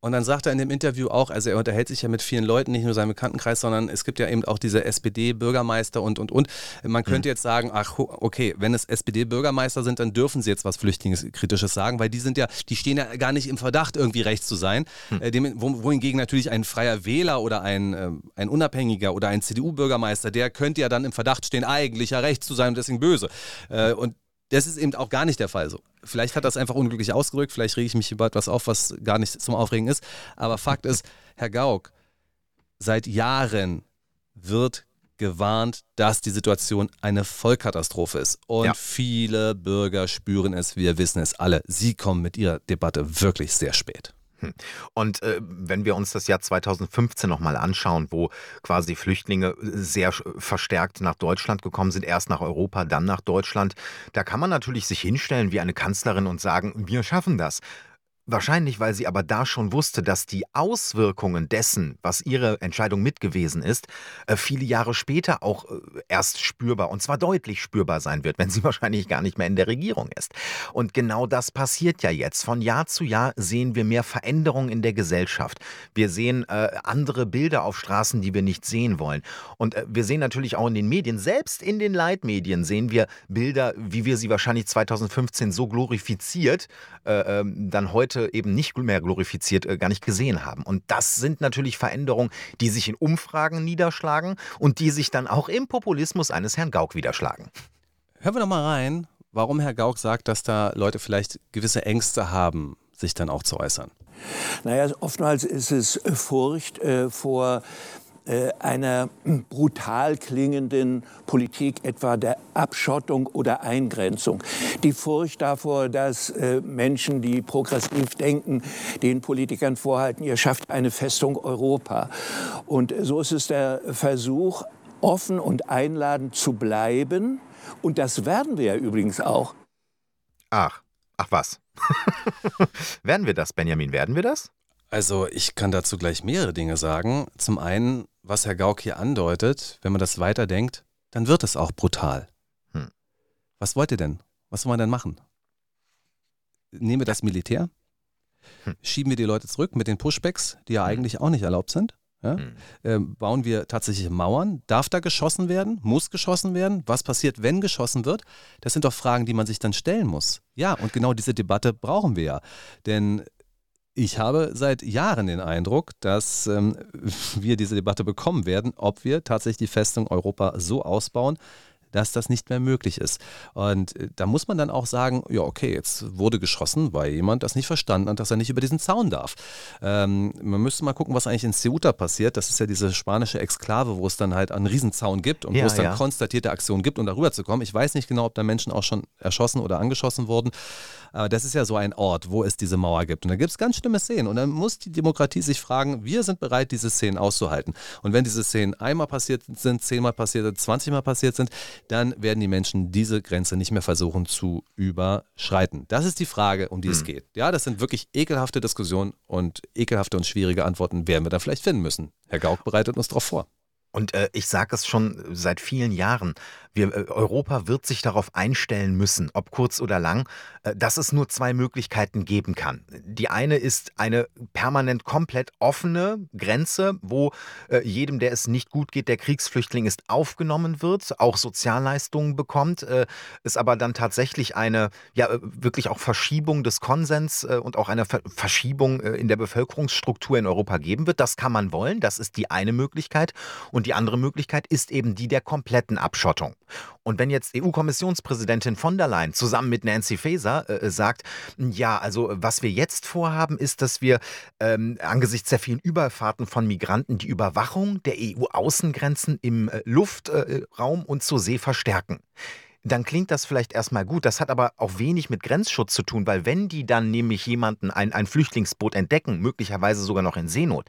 Und dann sagt er in dem Interview auch, also er unterhält sich ja mit vielen Leuten, nicht nur seinem Bekanntenkreis, sondern es gibt ja eben auch diese SPD-Bürgermeister und, und, und. Man könnte mhm. jetzt sagen, ach, okay, wenn es SPD-Bürgermeister sind, dann dürfen sie jetzt was Flüchtlingskritisches sagen, weil die sind ja, die stehen ja gar nicht im Verdacht, irgendwie rechts zu sein. Mhm. wohingegen natürlich ein freier Wähler oder ein, äh, ein Unabhängiger oder ein CDU-Bürgermeister, der könnte ja dann im Verdacht stehen, eigentlich ja rechts zu sein und deswegen böse. Äh, und das ist eben auch gar nicht der Fall so. Vielleicht hat das einfach unglücklich ausgedrückt, vielleicht rege ich mich hier bald was auf, was gar nicht zum Aufregen ist. Aber Fakt ist, Herr Gauck, seit Jahren wird gewarnt, dass die Situation eine Vollkatastrophe ist. Und ja. viele Bürger spüren es, wir wissen es alle. Sie kommen mit ihrer Debatte wirklich sehr spät. Hm. Und äh, wenn wir uns das Jahr 2015 nochmal anschauen, wo quasi Flüchtlinge sehr verstärkt nach Deutschland gekommen sind, erst nach Europa, dann nach Deutschland, da kann man natürlich sich hinstellen wie eine Kanzlerin und sagen, wir schaffen das. Wahrscheinlich, weil sie aber da schon wusste, dass die Auswirkungen dessen, was ihre Entscheidung mit gewesen ist, äh, viele Jahre später auch äh, erst spürbar und zwar deutlich spürbar sein wird, wenn sie wahrscheinlich gar nicht mehr in der Regierung ist. Und genau das passiert ja jetzt. Von Jahr zu Jahr sehen wir mehr Veränderungen in der Gesellschaft. Wir sehen äh, andere Bilder auf Straßen, die wir nicht sehen wollen. Und äh, wir sehen natürlich auch in den Medien, selbst in den Leitmedien sehen wir Bilder, wie wir sie wahrscheinlich 2015 so glorifiziert, äh, ähm, dann heute heute eben nicht mehr glorifiziert, äh, gar nicht gesehen haben. Und das sind natürlich Veränderungen, die sich in Umfragen niederschlagen und die sich dann auch im Populismus eines Herrn Gauck widerschlagen. Hören wir doch mal rein, warum Herr Gauck sagt, dass da Leute vielleicht gewisse Ängste haben, sich dann auch zu äußern. Naja, oftmals ist es Furcht äh, vor einer brutal klingenden Politik, etwa der Abschottung oder Eingrenzung. Die Furcht davor, dass äh, Menschen, die progressiv denken, den Politikern vorhalten, ihr schafft eine Festung Europa. Und so ist es der Versuch, offen und einladend zu bleiben. Und das werden wir ja übrigens auch. Ach, ach was. werden wir das, Benjamin? Werden wir das? Also ich kann dazu gleich mehrere Dinge sagen. Zum einen, was Herr Gauck hier andeutet, wenn man das weiterdenkt, dann wird es auch brutal. Hm. Was wollt ihr denn? Was wollen wir denn machen? Nehmen wir das Militär? Hm. Schieben wir die Leute zurück mit den Pushbacks, die ja hm. eigentlich auch nicht erlaubt sind? Ja? Hm. Ähm, bauen wir tatsächlich Mauern? Darf da geschossen werden? Muss geschossen werden? Was passiert, wenn geschossen wird? Das sind doch Fragen, die man sich dann stellen muss. Ja, und genau diese Debatte brauchen wir ja. Denn ich habe seit Jahren den Eindruck, dass ähm, wir diese Debatte bekommen werden, ob wir tatsächlich die Festung Europa so ausbauen, dass das nicht mehr möglich ist. Und äh, da muss man dann auch sagen, ja, okay, jetzt wurde geschossen, weil jemand das nicht verstanden hat, dass er nicht über diesen Zaun darf. Ähm, man müsste mal gucken, was eigentlich in Ceuta passiert. Das ist ja diese spanische Exklave, wo es dann halt einen Riesenzaun gibt und ja, wo es dann ja. konstatierte Aktionen gibt, um darüber zu kommen. Ich weiß nicht genau, ob da Menschen auch schon erschossen oder angeschossen wurden. Aber das ist ja so ein Ort, wo es diese Mauer gibt. Und da gibt es ganz schlimme Szenen. Und dann muss die Demokratie sich fragen, wir sind bereit, diese Szenen auszuhalten. Und wenn diese Szenen einmal passiert sind, zehnmal passiert sind, zwanzigmal passiert sind, dann werden die Menschen diese Grenze nicht mehr versuchen zu überschreiten. Das ist die Frage, um die hm. es geht. Ja, das sind wirklich ekelhafte Diskussionen und ekelhafte und schwierige Antworten werden wir da vielleicht finden müssen. Herr Gauck bereitet uns darauf vor. Und äh, ich sage es schon seit vielen Jahren, wir, äh, Europa wird sich darauf einstellen müssen, ob kurz oder lang, äh, dass es nur zwei Möglichkeiten geben kann. Die eine ist eine permanent komplett offene Grenze, wo äh, jedem, der es nicht gut geht, der Kriegsflüchtling ist, aufgenommen wird, auch Sozialleistungen bekommt, es aber dann tatsächlich eine, ja, wirklich auch Verschiebung des Konsens und auch eine Verschiebung in der Bevölkerungsstruktur in Europa geben wird. Das kann man wollen, das ist die eine Möglichkeit. Und die andere Möglichkeit ist eben die der kompletten Abschottung. Und wenn jetzt EU-Kommissionspräsidentin von der Leyen zusammen mit Nancy Faeser äh, sagt, ja, also was wir jetzt vorhaben, ist, dass wir ähm, angesichts der vielen Überfahrten von Migranten die Überwachung der EU-Außengrenzen im äh, Luftraum äh, und zur See verstärken dann klingt das vielleicht erstmal gut. Das hat aber auch wenig mit Grenzschutz zu tun, weil wenn die dann nämlich jemanden, ein, ein Flüchtlingsboot entdecken, möglicherweise sogar noch in Seenot,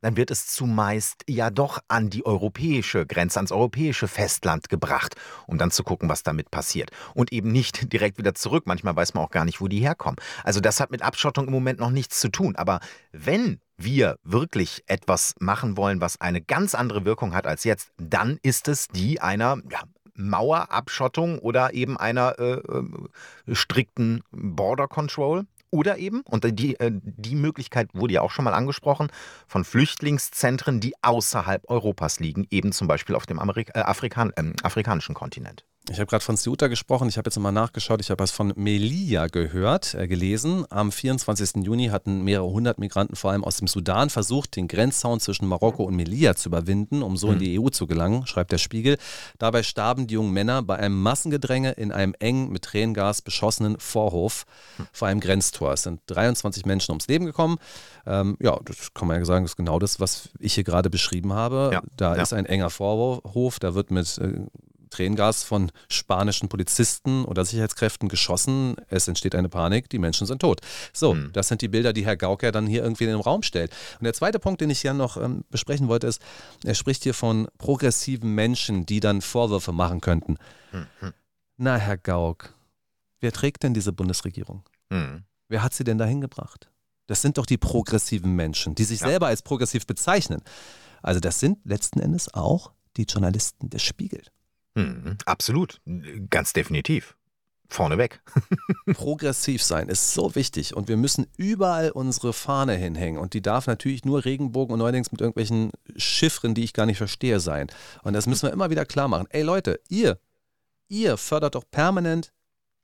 dann wird es zumeist ja doch an die europäische Grenze, ans europäische Festland gebracht, um dann zu gucken, was damit passiert. Und eben nicht direkt wieder zurück. Manchmal weiß man auch gar nicht, wo die herkommen. Also das hat mit Abschottung im Moment noch nichts zu tun. Aber wenn wir wirklich etwas machen wollen, was eine ganz andere Wirkung hat als jetzt, dann ist es die einer ja, Mauerabschottung oder eben einer äh, äh, strikten Border Control. Oder eben, und die, äh, die Möglichkeit wurde ja auch schon mal angesprochen, von Flüchtlingszentren, die außerhalb Europas liegen, eben zum Beispiel auf dem Amerika äh, Afrikan äh, afrikanischen Kontinent. Ich habe gerade von Ceuta gesprochen. Ich habe jetzt mal nachgeschaut. Ich habe was von Melilla gehört, äh, gelesen. Am 24. Juni hatten mehrere hundert Migranten, vor allem aus dem Sudan, versucht, den Grenzzaun zwischen Marokko und Melilla zu überwinden, um so in die EU zu gelangen, schreibt der Spiegel. Dabei starben die jungen Männer bei einem Massengedränge in einem eng mit Tränengas beschossenen Vorhof vor einem Grenztor. Es sind 23 Menschen ums Leben gekommen. Ähm, ja, das kann man ja sagen, das ist genau das, was ich hier gerade beschrieben habe. Ja, da ja. ist ein enger Vorhof, da wird mit äh, Tränengas von spanischen Polizisten oder Sicherheitskräften geschossen. Es entsteht eine Panik, die Menschen sind tot. So, Hm. das sind die Bilder, die Herr Gauker dann hier irgendwie in den Raum stellt. Und der zweite Punkt, den ich gerne noch ähm, besprechen wollte, ist, er spricht hier von progressiven Menschen, die dann Vorwürfe machen könnten. Mhm. Na, Herr Gauck, wer trägt denn diese Bundesregierung? Hm. Wer hat sie denn dahin gebracht? Das sind doch die progressiven Menschen, die sich Ja. selber als progressiv bezeichnen. Also das sind letzten Endes auch die Journalisten des Spiegel. Hm. Absolut, ganz definitiv. Vorneweg. Progressiv sein ist so wichtig und wir müssen überall unsere Fahne hinhängen und die darf natürlich nur Regenbogen und neuerdings mit irgendwelchen Chiffren, die ich gar nicht verstehe, sein. Und das müssen wir immer wieder klar machen. Ey Leute, ihr, ihr fördert doch permanent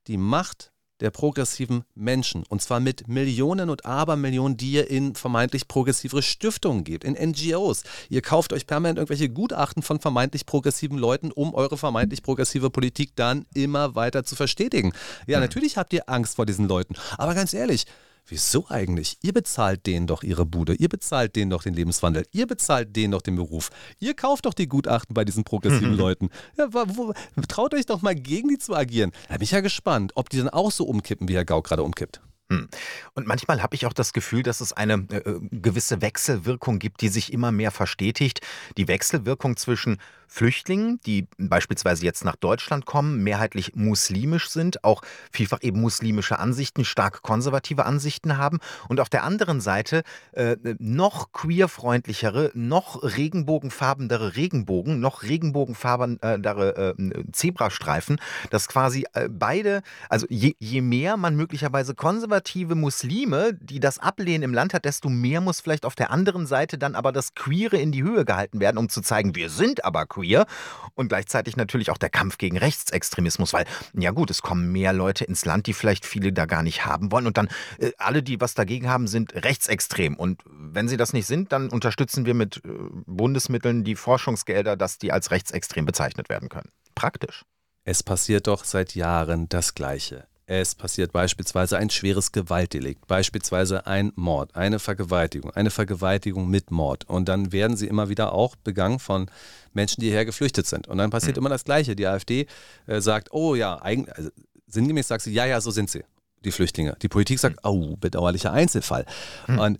die Macht der progressiven Menschen und zwar mit Millionen und Abermillionen, die ihr in vermeintlich progressivere Stiftungen gebt, in NGOs. Ihr kauft euch permanent irgendwelche Gutachten von vermeintlich progressiven Leuten, um eure vermeintlich progressive Politik dann immer weiter zu verstetigen. Ja, natürlich habt ihr Angst vor diesen Leuten, aber ganz ehrlich, Wieso eigentlich? Ihr bezahlt denen doch ihre Bude, ihr bezahlt denen doch den Lebenswandel, ihr bezahlt denen doch den Beruf. Ihr kauft doch die Gutachten bei diesen progressiven Leuten. Ja, wo, traut euch doch mal gegen die zu agieren. Da bin ich ja gespannt, ob die dann auch so umkippen, wie Herr Gauck gerade umkippt. Hm. Und manchmal habe ich auch das Gefühl, dass es eine äh, äh, gewisse Wechselwirkung gibt, die sich immer mehr verstetigt. Die Wechselwirkung zwischen Flüchtlingen, die beispielsweise jetzt nach Deutschland kommen, mehrheitlich muslimisch sind, auch vielfach eben muslimische Ansichten, stark konservative Ansichten haben. Und auf der anderen Seite äh, noch queerfreundlichere, noch regenbogenfarbenere Regenbogen, noch regenbogenfarbenere äh, Zebrastreifen, dass quasi äh, beide, also je, je mehr man möglicherweise konservative Muslime, die das ablehnen im Land hat, desto mehr muss vielleicht auf der anderen Seite dann aber das Queere in die Höhe gehalten werden, um zu zeigen, wir sind aber queer. Und gleichzeitig natürlich auch der Kampf gegen Rechtsextremismus, weil, ja gut, es kommen mehr Leute ins Land, die vielleicht viele da gar nicht haben wollen. Und dann äh, alle, die was dagegen haben, sind rechtsextrem. Und wenn sie das nicht sind, dann unterstützen wir mit äh, Bundesmitteln die Forschungsgelder, dass die als rechtsextrem bezeichnet werden können. Praktisch. Es passiert doch seit Jahren das Gleiche. Es passiert beispielsweise ein schweres Gewaltdelikt, beispielsweise ein Mord, eine Vergewaltigung, eine Vergewaltigung mit Mord. Und dann werden sie immer wieder auch begangen von Menschen, die hierher geflüchtet sind. Und dann passiert immer das Gleiche. Die AfD äh, sagt, oh ja, eigentlich, also, sinngemäß sagt sie, ja, ja, so sind sie, die Flüchtlinge. Die Politik sagt, oh, bedauerlicher Einzelfall. Und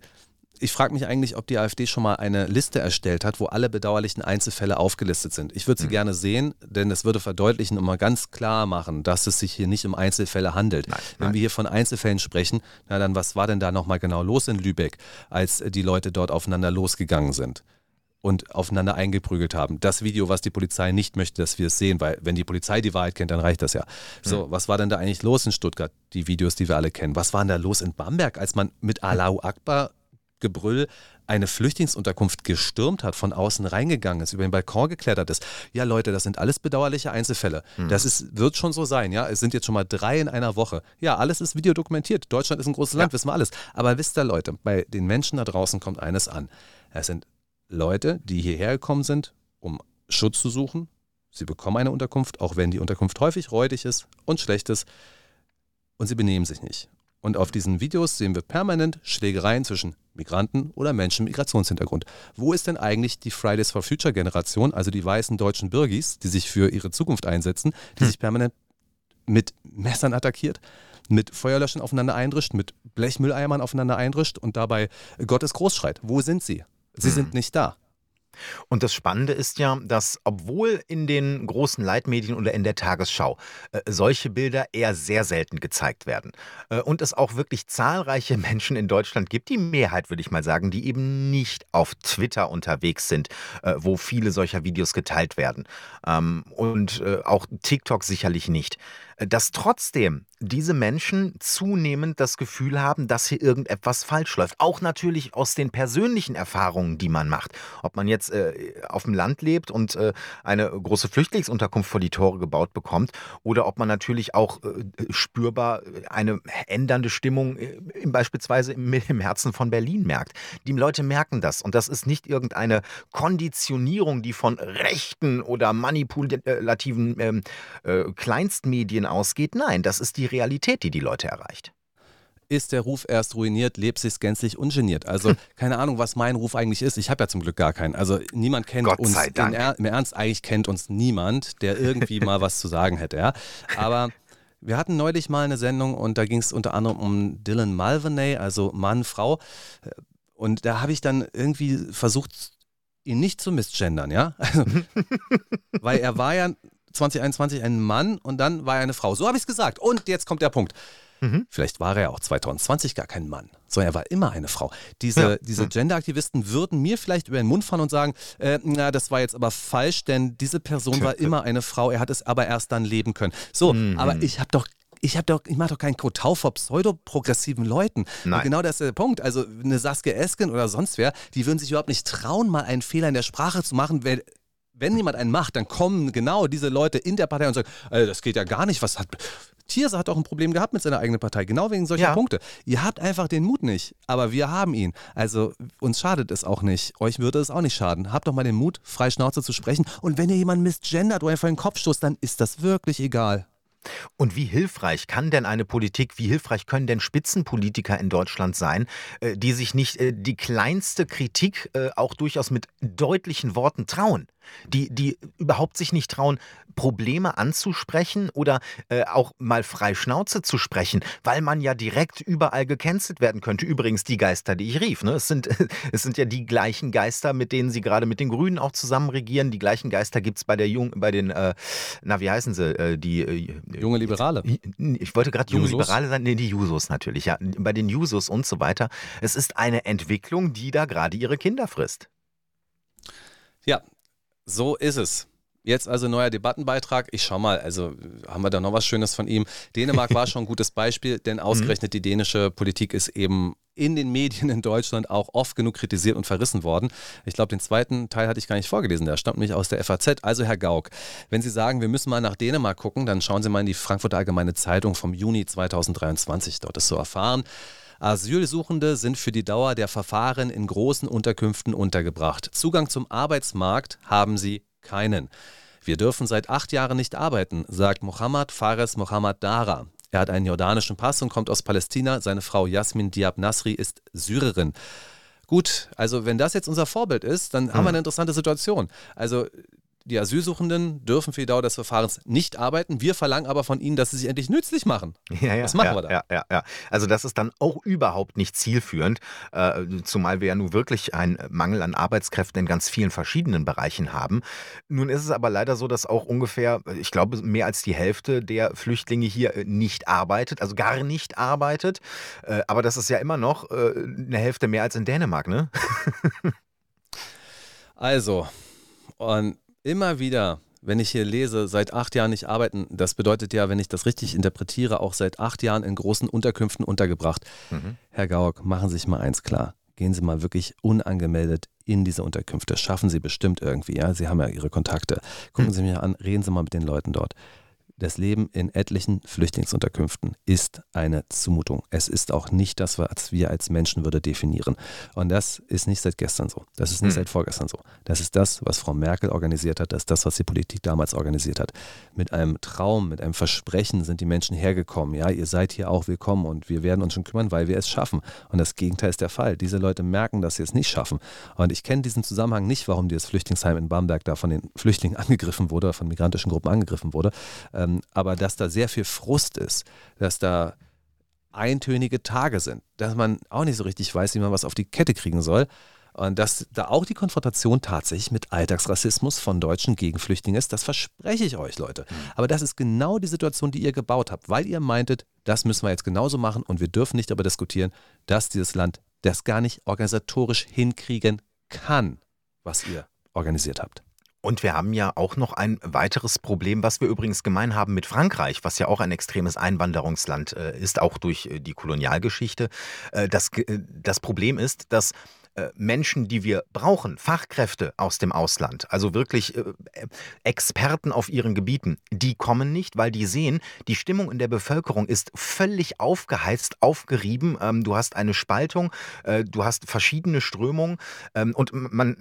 ich frage mich eigentlich, ob die AfD schon mal eine Liste erstellt hat, wo alle bedauerlichen Einzelfälle aufgelistet sind. Ich würde sie gerne sehen, denn es würde verdeutlichen und mal ganz klar machen, dass es sich hier nicht um Einzelfälle handelt. Nein, Wenn nein. wir hier von Einzelfällen sprechen, na dann was war denn da nochmal genau los in Lübeck, als die Leute dort aufeinander losgegangen sind? und aufeinander eingeprügelt haben. Das Video, was die Polizei nicht möchte, dass wir es sehen, weil wenn die Polizei die Wahrheit kennt, dann reicht das ja. So, was war denn da eigentlich los in Stuttgart? Die Videos, die wir alle kennen. Was war denn da los in Bamberg, als man mit Allahu Akbar Gebrüll eine Flüchtlingsunterkunft gestürmt hat, von außen reingegangen ist, über den Balkon geklettert ist. Ja, Leute, das sind alles bedauerliche Einzelfälle. Das ist, wird schon so sein, ja. Es sind jetzt schon mal drei in einer Woche. Ja, alles ist videodokumentiert. Deutschland ist ein großes Land, wissen wir alles. Aber wisst ihr, Leute, bei den Menschen da draußen kommt eines an. Es sind Leute, die hierher gekommen sind, um Schutz zu suchen. Sie bekommen eine Unterkunft, auch wenn die Unterkunft häufig räudig ist und schlecht ist. Und sie benehmen sich nicht. Und auf diesen Videos sehen wir permanent Schlägereien zwischen Migranten oder Menschen mit Migrationshintergrund. Wo ist denn eigentlich die Fridays for Future Generation, also die weißen deutschen Bürgis, die sich für ihre Zukunft einsetzen, die sich permanent mit Messern attackiert, mit Feuerlöschen aufeinander eindrischt, mit Blechmülleimern aufeinander eindrischt und dabei Gottes Groß schreit? Wo sind sie? Sie sind nicht da. Und das Spannende ist ja, dass obwohl in den großen Leitmedien oder in der Tagesschau äh, solche Bilder eher sehr selten gezeigt werden äh, und es auch wirklich zahlreiche Menschen in Deutschland gibt, die Mehrheit würde ich mal sagen, die eben nicht auf Twitter unterwegs sind, äh, wo viele solcher Videos geteilt werden ähm, und äh, auch TikTok sicherlich nicht. Dass trotzdem diese Menschen zunehmend das Gefühl haben, dass hier irgendetwas falsch läuft. Auch natürlich aus den persönlichen Erfahrungen, die man macht. Ob man jetzt äh, auf dem Land lebt und äh, eine große Flüchtlingsunterkunft vor die Tore gebaut bekommt oder ob man natürlich auch äh, spürbar eine ändernde Stimmung äh, beispielsweise im, im Herzen von Berlin merkt. Die Leute merken das und das ist nicht irgendeine Konditionierung, die von rechten oder manipulativen ähm, Kleinstmedien ausgeht. Nein, das ist die Realität, die die Leute erreicht ist der Ruf erst ruiniert, lebt sich gänzlich ungeniert. Also keine Ahnung, was mein Ruf eigentlich ist. Ich habe ja zum Glück gar keinen. Also niemand kennt uns. Er, Im Ernst, eigentlich kennt uns niemand, der irgendwie mal was zu sagen hätte. Ja? Aber wir hatten neulich mal eine Sendung und da ging es unter anderem um Dylan Mulvaney, also Mann, Frau. Und da habe ich dann irgendwie versucht, ihn nicht zu misgendern, ja? Also, weil er war ja 2021 ein Mann und dann war er eine Frau. So habe ich es gesagt. Und jetzt kommt der Punkt. Mhm. Vielleicht war er ja auch 2020 gar kein Mann, sondern er war immer eine Frau. Diese, ja. diese mhm. Gender-Aktivisten würden mir vielleicht über den Mund fahren und sagen, äh, na, das war jetzt aber falsch, denn diese Person war immer eine Frau, er hat es aber erst dann leben können. So, mhm. aber ich habe doch ich habe doch, ich mache doch keinen Kotau vor pseudoprogressiven Leuten. Nein. Und genau das ist der Punkt. Also eine Saskia Esken oder sonst wer, die würden sich überhaupt nicht trauen, mal einen Fehler in der Sprache zu machen, weil wenn jemand einen macht, dann kommen genau diese Leute in der Partei und sagen, also das geht ja gar nicht, was hat. Thierse hat auch ein Problem gehabt mit seiner eigenen Partei, genau wegen solcher ja. Punkte. Ihr habt einfach den Mut nicht, aber wir haben ihn. Also uns schadet es auch nicht. Euch würde es auch nicht schaden. Habt doch mal den Mut, frei Schnauze zu sprechen. Und wenn ihr jemanden misgendert oder vor den Kopf stoßt, dann ist das wirklich egal. Und wie hilfreich kann denn eine Politik, wie hilfreich können denn Spitzenpolitiker in Deutschland sein, äh, die sich nicht äh, die kleinste Kritik auch durchaus mit deutlichen Worten trauen? Die, die überhaupt sich nicht trauen, Probleme anzusprechen oder äh, auch mal frei Schnauze zu sprechen, weil man ja direkt überall gecancelt werden könnte. Übrigens die Geister, die ich rief. Ne? Es, sind, es sind ja die gleichen Geister, mit denen sie gerade mit den Grünen auch zusammen regieren. Die gleichen Geister gibt es bei der Jung, bei den, äh, na wie heißen sie, äh, die äh, junge Liberale. Ich wollte gerade junge Liberale sein, nee, die Jusos natürlich, ja. Bei den Jusos und so weiter. Es ist eine Entwicklung, die da gerade ihre Kinder frisst. Ja, so ist es. Jetzt also neuer Debattenbeitrag. Ich schau mal, also haben wir da noch was Schönes von ihm. Dänemark war schon ein gutes Beispiel, denn ausgerechnet die dänische Politik ist eben in den Medien in Deutschland auch oft genug kritisiert und verrissen worden. Ich glaube, den zweiten Teil hatte ich gar nicht vorgelesen. Der stammt nämlich aus der FAZ. Also, Herr Gauck, wenn Sie sagen, wir müssen mal nach Dänemark gucken, dann schauen Sie mal in die Frankfurter Allgemeine Zeitung vom Juni 2023. Dort ist so erfahren. Asylsuchende sind für die Dauer der Verfahren in großen Unterkünften untergebracht. Zugang zum Arbeitsmarkt haben sie keinen. Wir dürfen seit acht Jahren nicht arbeiten, sagt Mohammad Fares Mohammad Dara. Er hat einen jordanischen Pass und kommt aus Palästina. Seine Frau Yasmin Diab Nasri ist Syrerin. Gut, also wenn das jetzt unser Vorbild ist, dann haben wir hm. eine interessante Situation. Also die Asylsuchenden dürfen für die Dauer des Verfahrens nicht arbeiten. Wir verlangen aber von ihnen, dass sie sich endlich nützlich machen. Ja, ja, Was machen ja, wir da? Ja, ja, ja. Also das ist dann auch überhaupt nicht zielführend, äh, zumal wir ja nun wirklich einen Mangel an Arbeitskräften in ganz vielen verschiedenen Bereichen haben. Nun ist es aber leider so, dass auch ungefähr, ich glaube, mehr als die Hälfte der Flüchtlinge hier äh, nicht arbeitet, also gar nicht arbeitet. Äh, aber das ist ja immer noch äh, eine Hälfte mehr als in Dänemark, ne? also, und immer wieder, wenn ich hier lese, seit acht Jahren nicht arbeiten, das bedeutet ja, wenn ich das richtig interpretiere, auch seit acht Jahren in großen Unterkünften untergebracht. Mhm. Herr Gauck, machen Sie sich mal eins klar. Gehen Sie mal wirklich unangemeldet in diese Unterkünfte. Schaffen Sie bestimmt irgendwie, ja. Sie haben ja Ihre Kontakte. Gucken mhm. Sie mich an, reden Sie mal mit den Leuten dort. Das Leben in etlichen Flüchtlingsunterkünften ist eine Zumutung. Es ist auch nicht das, was wir als Menschenwürde definieren. Und das ist nicht seit gestern so. Das ist nicht hm. seit vorgestern so. Das ist das, was Frau Merkel organisiert hat. Das ist das, was die Politik damals organisiert hat. Mit einem Traum, mit einem Versprechen sind die Menschen hergekommen. Ja, ihr seid hier auch willkommen und wir werden uns schon kümmern, weil wir es schaffen. Und das Gegenteil ist der Fall. Diese Leute merken, dass sie es nicht schaffen. Und ich kenne diesen Zusammenhang nicht, warum dieses Flüchtlingsheim in Bamberg da von den Flüchtlingen angegriffen wurde, von migrantischen Gruppen angegriffen wurde. Ähm, aber dass da sehr viel Frust ist, dass da eintönige Tage sind, dass man auch nicht so richtig weiß, wie man was auf die Kette kriegen soll. Und dass da auch die Konfrontation tatsächlich mit Alltagsrassismus von Deutschen gegen Flüchtlinge ist, das verspreche ich euch, Leute. Mhm. Aber das ist genau die Situation, die ihr gebaut habt, weil ihr meintet, das müssen wir jetzt genauso machen und wir dürfen nicht darüber diskutieren, dass dieses Land das gar nicht organisatorisch hinkriegen kann, was ihr organisiert habt. Und wir haben ja auch noch ein weiteres Problem, was wir übrigens gemein haben mit Frankreich, was ja auch ein extremes Einwanderungsland äh, ist, auch durch äh, die Kolonialgeschichte. Äh, das, das Problem ist, dass äh, Menschen, die wir brauchen, Fachkräfte aus dem Ausland, also wirklich äh, Experten auf ihren Gebieten, die kommen nicht, weil die sehen, die Stimmung in der Bevölkerung ist völlig aufgeheizt, aufgerieben. Ähm, du hast eine Spaltung, äh, du hast verschiedene Strömungen ähm, und man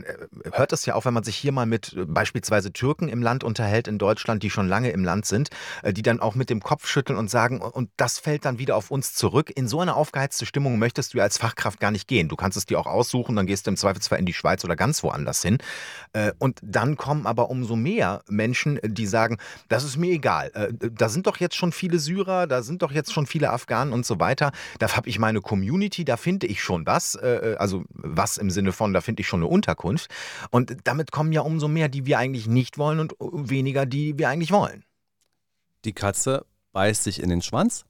hört das ja auch, wenn man sich hier mal mit beispielsweise Türken im Land unterhält in Deutschland, die schon lange im Land sind, die dann auch mit dem Kopf schütteln und sagen, und das fällt dann wieder auf uns zurück. In so eine aufgeheizte Stimmung möchtest du als Fachkraft gar nicht gehen. Du kannst es dir auch aussuchen suchen, dann gehst du im Zweifelsfall in die Schweiz oder ganz woanders hin. Äh, und dann kommen aber umso mehr Menschen, die sagen, das ist mir egal. Äh, da sind doch jetzt schon viele Syrer, da sind doch jetzt schon viele Afghanen und so weiter. Da habe ich meine Community, da finde ich schon was. Äh, also was im Sinne von, da finde ich schon eine Unterkunft. Und damit kommen ja umso mehr, die wir eigentlich nicht wollen und weniger, die wir eigentlich wollen. Die Katze beißt sich in den Schwanz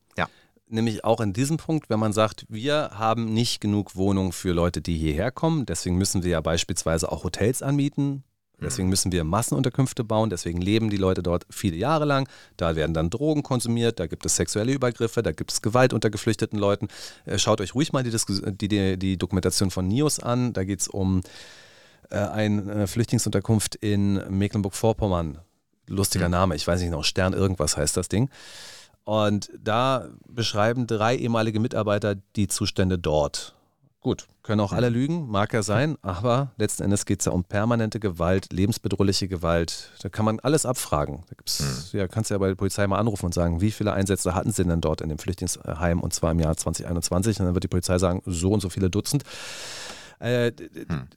nämlich auch in diesem Punkt, wenn man sagt, wir haben nicht genug Wohnungen für Leute, die hierher kommen. Deswegen müssen wir ja beispielsweise auch Hotels anmieten. Deswegen müssen wir Massenunterkünfte bauen, deswegen leben die Leute dort viele Jahre lang. Da werden dann Drogen konsumiert, da gibt es sexuelle Übergriffe, da gibt es Gewalt unter geflüchteten Leuten. Äh, schaut euch ruhig mal die, die, die, die Dokumentation von NIOS an. Da geht es um äh, eine Flüchtlingsunterkunft in Mecklenburg-Vorpommern. Lustiger Name, ich weiß nicht noch, Stern irgendwas heißt das Ding. Und da beschreiben drei ehemalige Mitarbeiter die Zustände dort. Gut, können auch alle lügen, mag ja sein, aber letzten Endes geht es ja um permanente Gewalt, lebensbedrohliche Gewalt. Da kann man alles abfragen. Da gibt's, mhm. ja, kannst du ja bei der Polizei mal anrufen und sagen, wie viele Einsätze hatten sie denn dort in dem Flüchtlingsheim und zwar im Jahr 2021? Und dann wird die Polizei sagen, so und so viele Dutzend. Äh, mhm.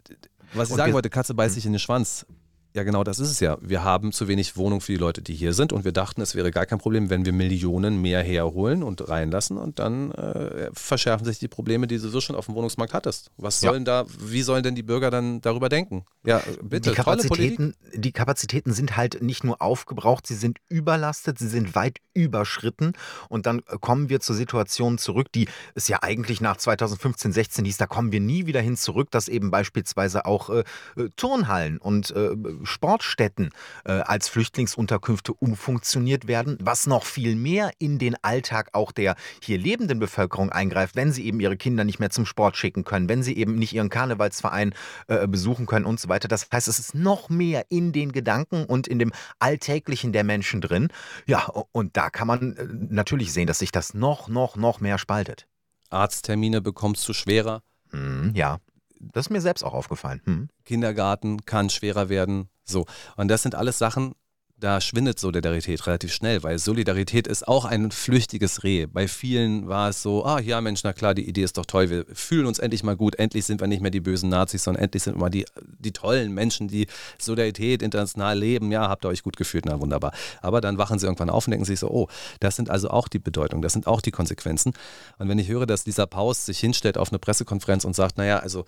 Was ich sagen wollte, Katze beißt hm. sich in den Schwanz. Ja, genau das ist es ja. Wir haben zu wenig Wohnung für die Leute, die hier sind und wir dachten, es wäre gar kein Problem, wenn wir Millionen mehr herholen und reinlassen und dann äh, verschärfen sich die Probleme, die du so schon auf dem Wohnungsmarkt hattest. Was sollen ja. da, wie sollen denn die Bürger dann darüber denken? Ja, bitte, die Kapazitäten, die Kapazitäten sind halt nicht nur aufgebraucht, sie sind überlastet, sie sind weit überschritten und dann kommen wir zur Situation zurück, die es ja eigentlich nach 2015, 16 hieß, da kommen wir nie wieder hin zurück, dass eben beispielsweise auch äh, äh Turnhallen und äh, Sportstätten äh, als Flüchtlingsunterkünfte umfunktioniert werden, was noch viel mehr in den Alltag auch der hier lebenden Bevölkerung eingreift, wenn sie eben ihre Kinder nicht mehr zum Sport schicken können, wenn sie eben nicht ihren Karnevalsverein äh, besuchen können und so weiter. Das heißt, es ist noch mehr in den Gedanken und in dem Alltäglichen der Menschen drin. Ja, und da kann man äh, natürlich sehen, dass sich das noch, noch, noch mehr spaltet. Arzttermine bekommst du schwerer. Mm, ja, das ist mir selbst auch aufgefallen. Hm. Kindergarten kann schwerer werden. So. Und das sind alles Sachen, da schwindet Solidarität relativ schnell, weil Solidarität ist auch ein flüchtiges Reh. Bei vielen war es so, ah ja Mensch, na klar, die Idee ist doch toll, wir fühlen uns endlich mal gut, endlich sind wir nicht mehr die bösen Nazis, sondern endlich sind wir mal die, die tollen Menschen, die Solidarität international leben. Ja, habt ihr euch gut gefühlt, na wunderbar. Aber dann wachen sie irgendwann auf und denken sich so, oh, das sind also auch die Bedeutungen, das sind auch die Konsequenzen. Und wenn ich höre, dass dieser Paus sich hinstellt auf eine Pressekonferenz und sagt, naja, also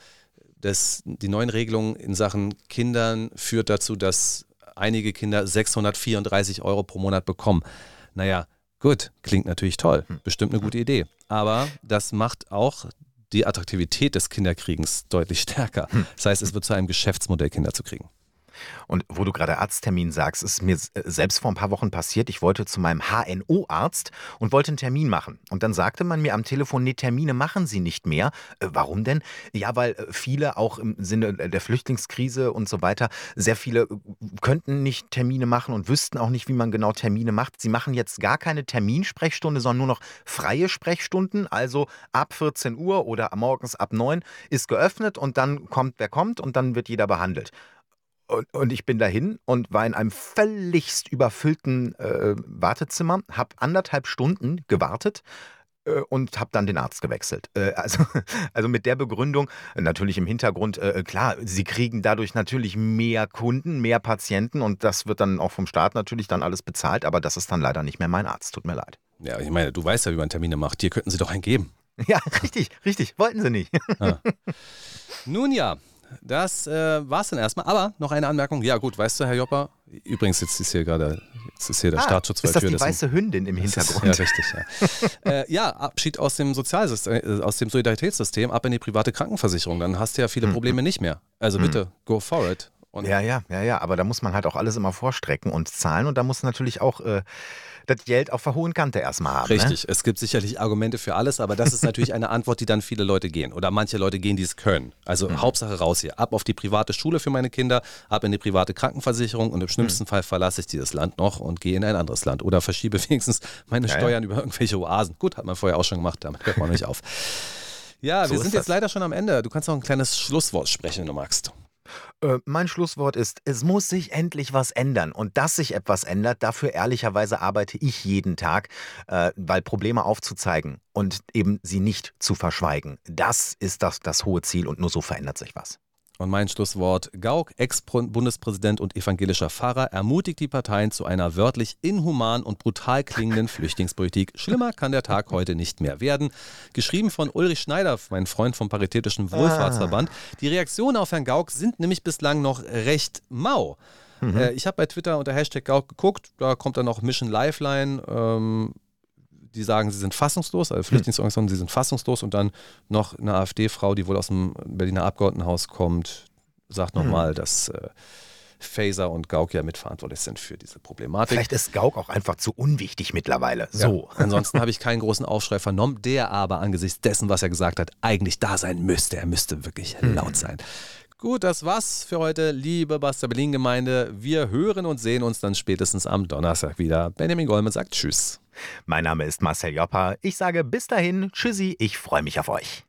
das, die neuen Regelungen in Sachen Kindern führt dazu, dass einige Kinder 634 Euro pro Monat bekommen. Naja, gut, klingt natürlich toll, hm. bestimmt eine gute Idee. Aber das macht auch die Attraktivität des Kinderkriegens deutlich stärker. Hm. Das heißt, es wird zu einem Geschäftsmodell, Kinder zu kriegen. Und wo du gerade Arzttermin sagst, ist mir äh, selbst vor ein paar Wochen passiert. Ich wollte zu meinem HNO-Arzt und wollte einen Termin machen. Und dann sagte man mir am Telefon, nee, Termine machen Sie nicht mehr. Äh, warum denn? Ja, weil äh, viele auch im Sinne der Flüchtlingskrise und so weiter, sehr viele könnten nicht Termine machen und wüssten auch nicht, wie man genau Termine macht. Sie machen jetzt gar keine Terminsprechstunde, sondern nur noch freie Sprechstunden. Also ab 14 Uhr oder morgens ab 9 ist geöffnet und dann kommt, wer kommt und dann wird jeder behandelt. Und, und, ich bin dahin und war in einem völligst überfüllten äh, Wartezimmer, habe anderthalb Stunden gewartet äh, und habe dann den Arzt gewechselt. Äh, also, also mit der Begründung, natürlich im Hintergrund, äh, klar, sie kriegen dadurch natürlich mehr Kunden, mehr Patienten und das wird dann auch vom Staat natürlich dann alles bezahlt, aber das ist dann leider nicht mehr mein Arzt. Tut mir leid. Ja, ich meine, du weißt ja, wie man Termine macht. Hier könnten sie doch einen geben. Ja, richtig, richtig. Wollten sie nicht. Ah. Nun ja, das äh, es dann erstmal. Aber noch eine Anmerkung. Ja, gut, weißt du, Herr Jopper, übrigens, jetzt ist hier gerade jetzt ist hier der ah, Staatsschutz vor der Tür. Ist das die weiße Hündin im Hintergrund? Ist, ja, richtig. Ja. äh, ja, Abschied aus dem Sozialsystem, äh, aus dem Solidaritätssystem, ab in die private Krankenversicherung. Dann hast du ja viele hm. Probleme nicht mehr. Also hm. bitte, go for it. Und ja, ja, ja, ja. Aber da muss man halt auch alles immer vorstrecken und zahlen. Und da muss natürlich auch äh, das Geld auf der hohen Kante erstmal haben. Ne? Richtig. Ne? Es gibt sicherlich Argumente für alles, aber das ist natürlich eine Antwort, die dann viele Leute gehen. Oder manche Leute gehen, die es können. Also mhm. Hauptsache raus hier. Ab auf die private Schule für meine Kinder, ab in die private Krankenversicherung und im schlimmsten mhm. Fall verlasse ich dieses Land noch und gehe in ein anderes Land. Oder verschiebe wenigstens meine ja, Steuern ja. über irgendwelche Oasen. Gut, hat man vorher auch schon gemacht, damit hört man nicht auf. Ja, so wir sind jetzt leider schon am Ende. Du kannst noch ein kleines Schlusswort sprechen, wenn du magst. Äh, mein Schlusswort ist, es muss sich endlich was ändern. Und dass sich etwas ändert, dafür ehrlicherweise arbeite ich jeden Tag, äh, weil Probleme aufzuzeigen und eben sie nicht zu verschweigen, das ist das, das hohe Ziel und nur so verändert sich was. Und mein Schlusswort, Gauck, Ex-Bundespräsident und evangelischer Pfarrer, ermutigt die Parteien zu einer wörtlich inhuman und brutal klingenden Flüchtlingspolitik. Schlimmer kann der Tag heute nicht mehr werden. Geschrieben von Ulrich Schneider, mein Freund vom Paritätischen Wohlfahrtsverband. Die Reaktionen auf Herrn Gauck sind nämlich bislang noch recht mau. Mhm. Äh, ich habe bei Twitter unter Hashtag Gauck geguckt, da kommt dann noch Mission Lifeline. Ähm, die sagen, sie sind fassungslos, also Flüchtlingsorganisationen, sie sind fassungslos und dann noch eine AfD-Frau, die wohl aus dem Berliner Abgeordnetenhaus kommt, sagt nochmal, mhm. dass äh, Faser und Gauck ja mitverantwortlich sind für diese Problematik. Vielleicht ist Gauck auch einfach zu unwichtig mittlerweile. So. Ja, ansonsten habe ich keinen großen Aufschrei vernommen, der aber angesichts dessen, was er gesagt hat, eigentlich da sein müsste. Er müsste wirklich mhm. laut sein. Gut, das war's für heute, liebe Basta Berlin Gemeinde. Wir hören und sehen uns dann spätestens am Donnerstag wieder. Benjamin Goldman sagt Tschüss. Mein Name ist Marcel Joppa. Ich sage bis dahin, Tschüssi, ich freue mich auf euch.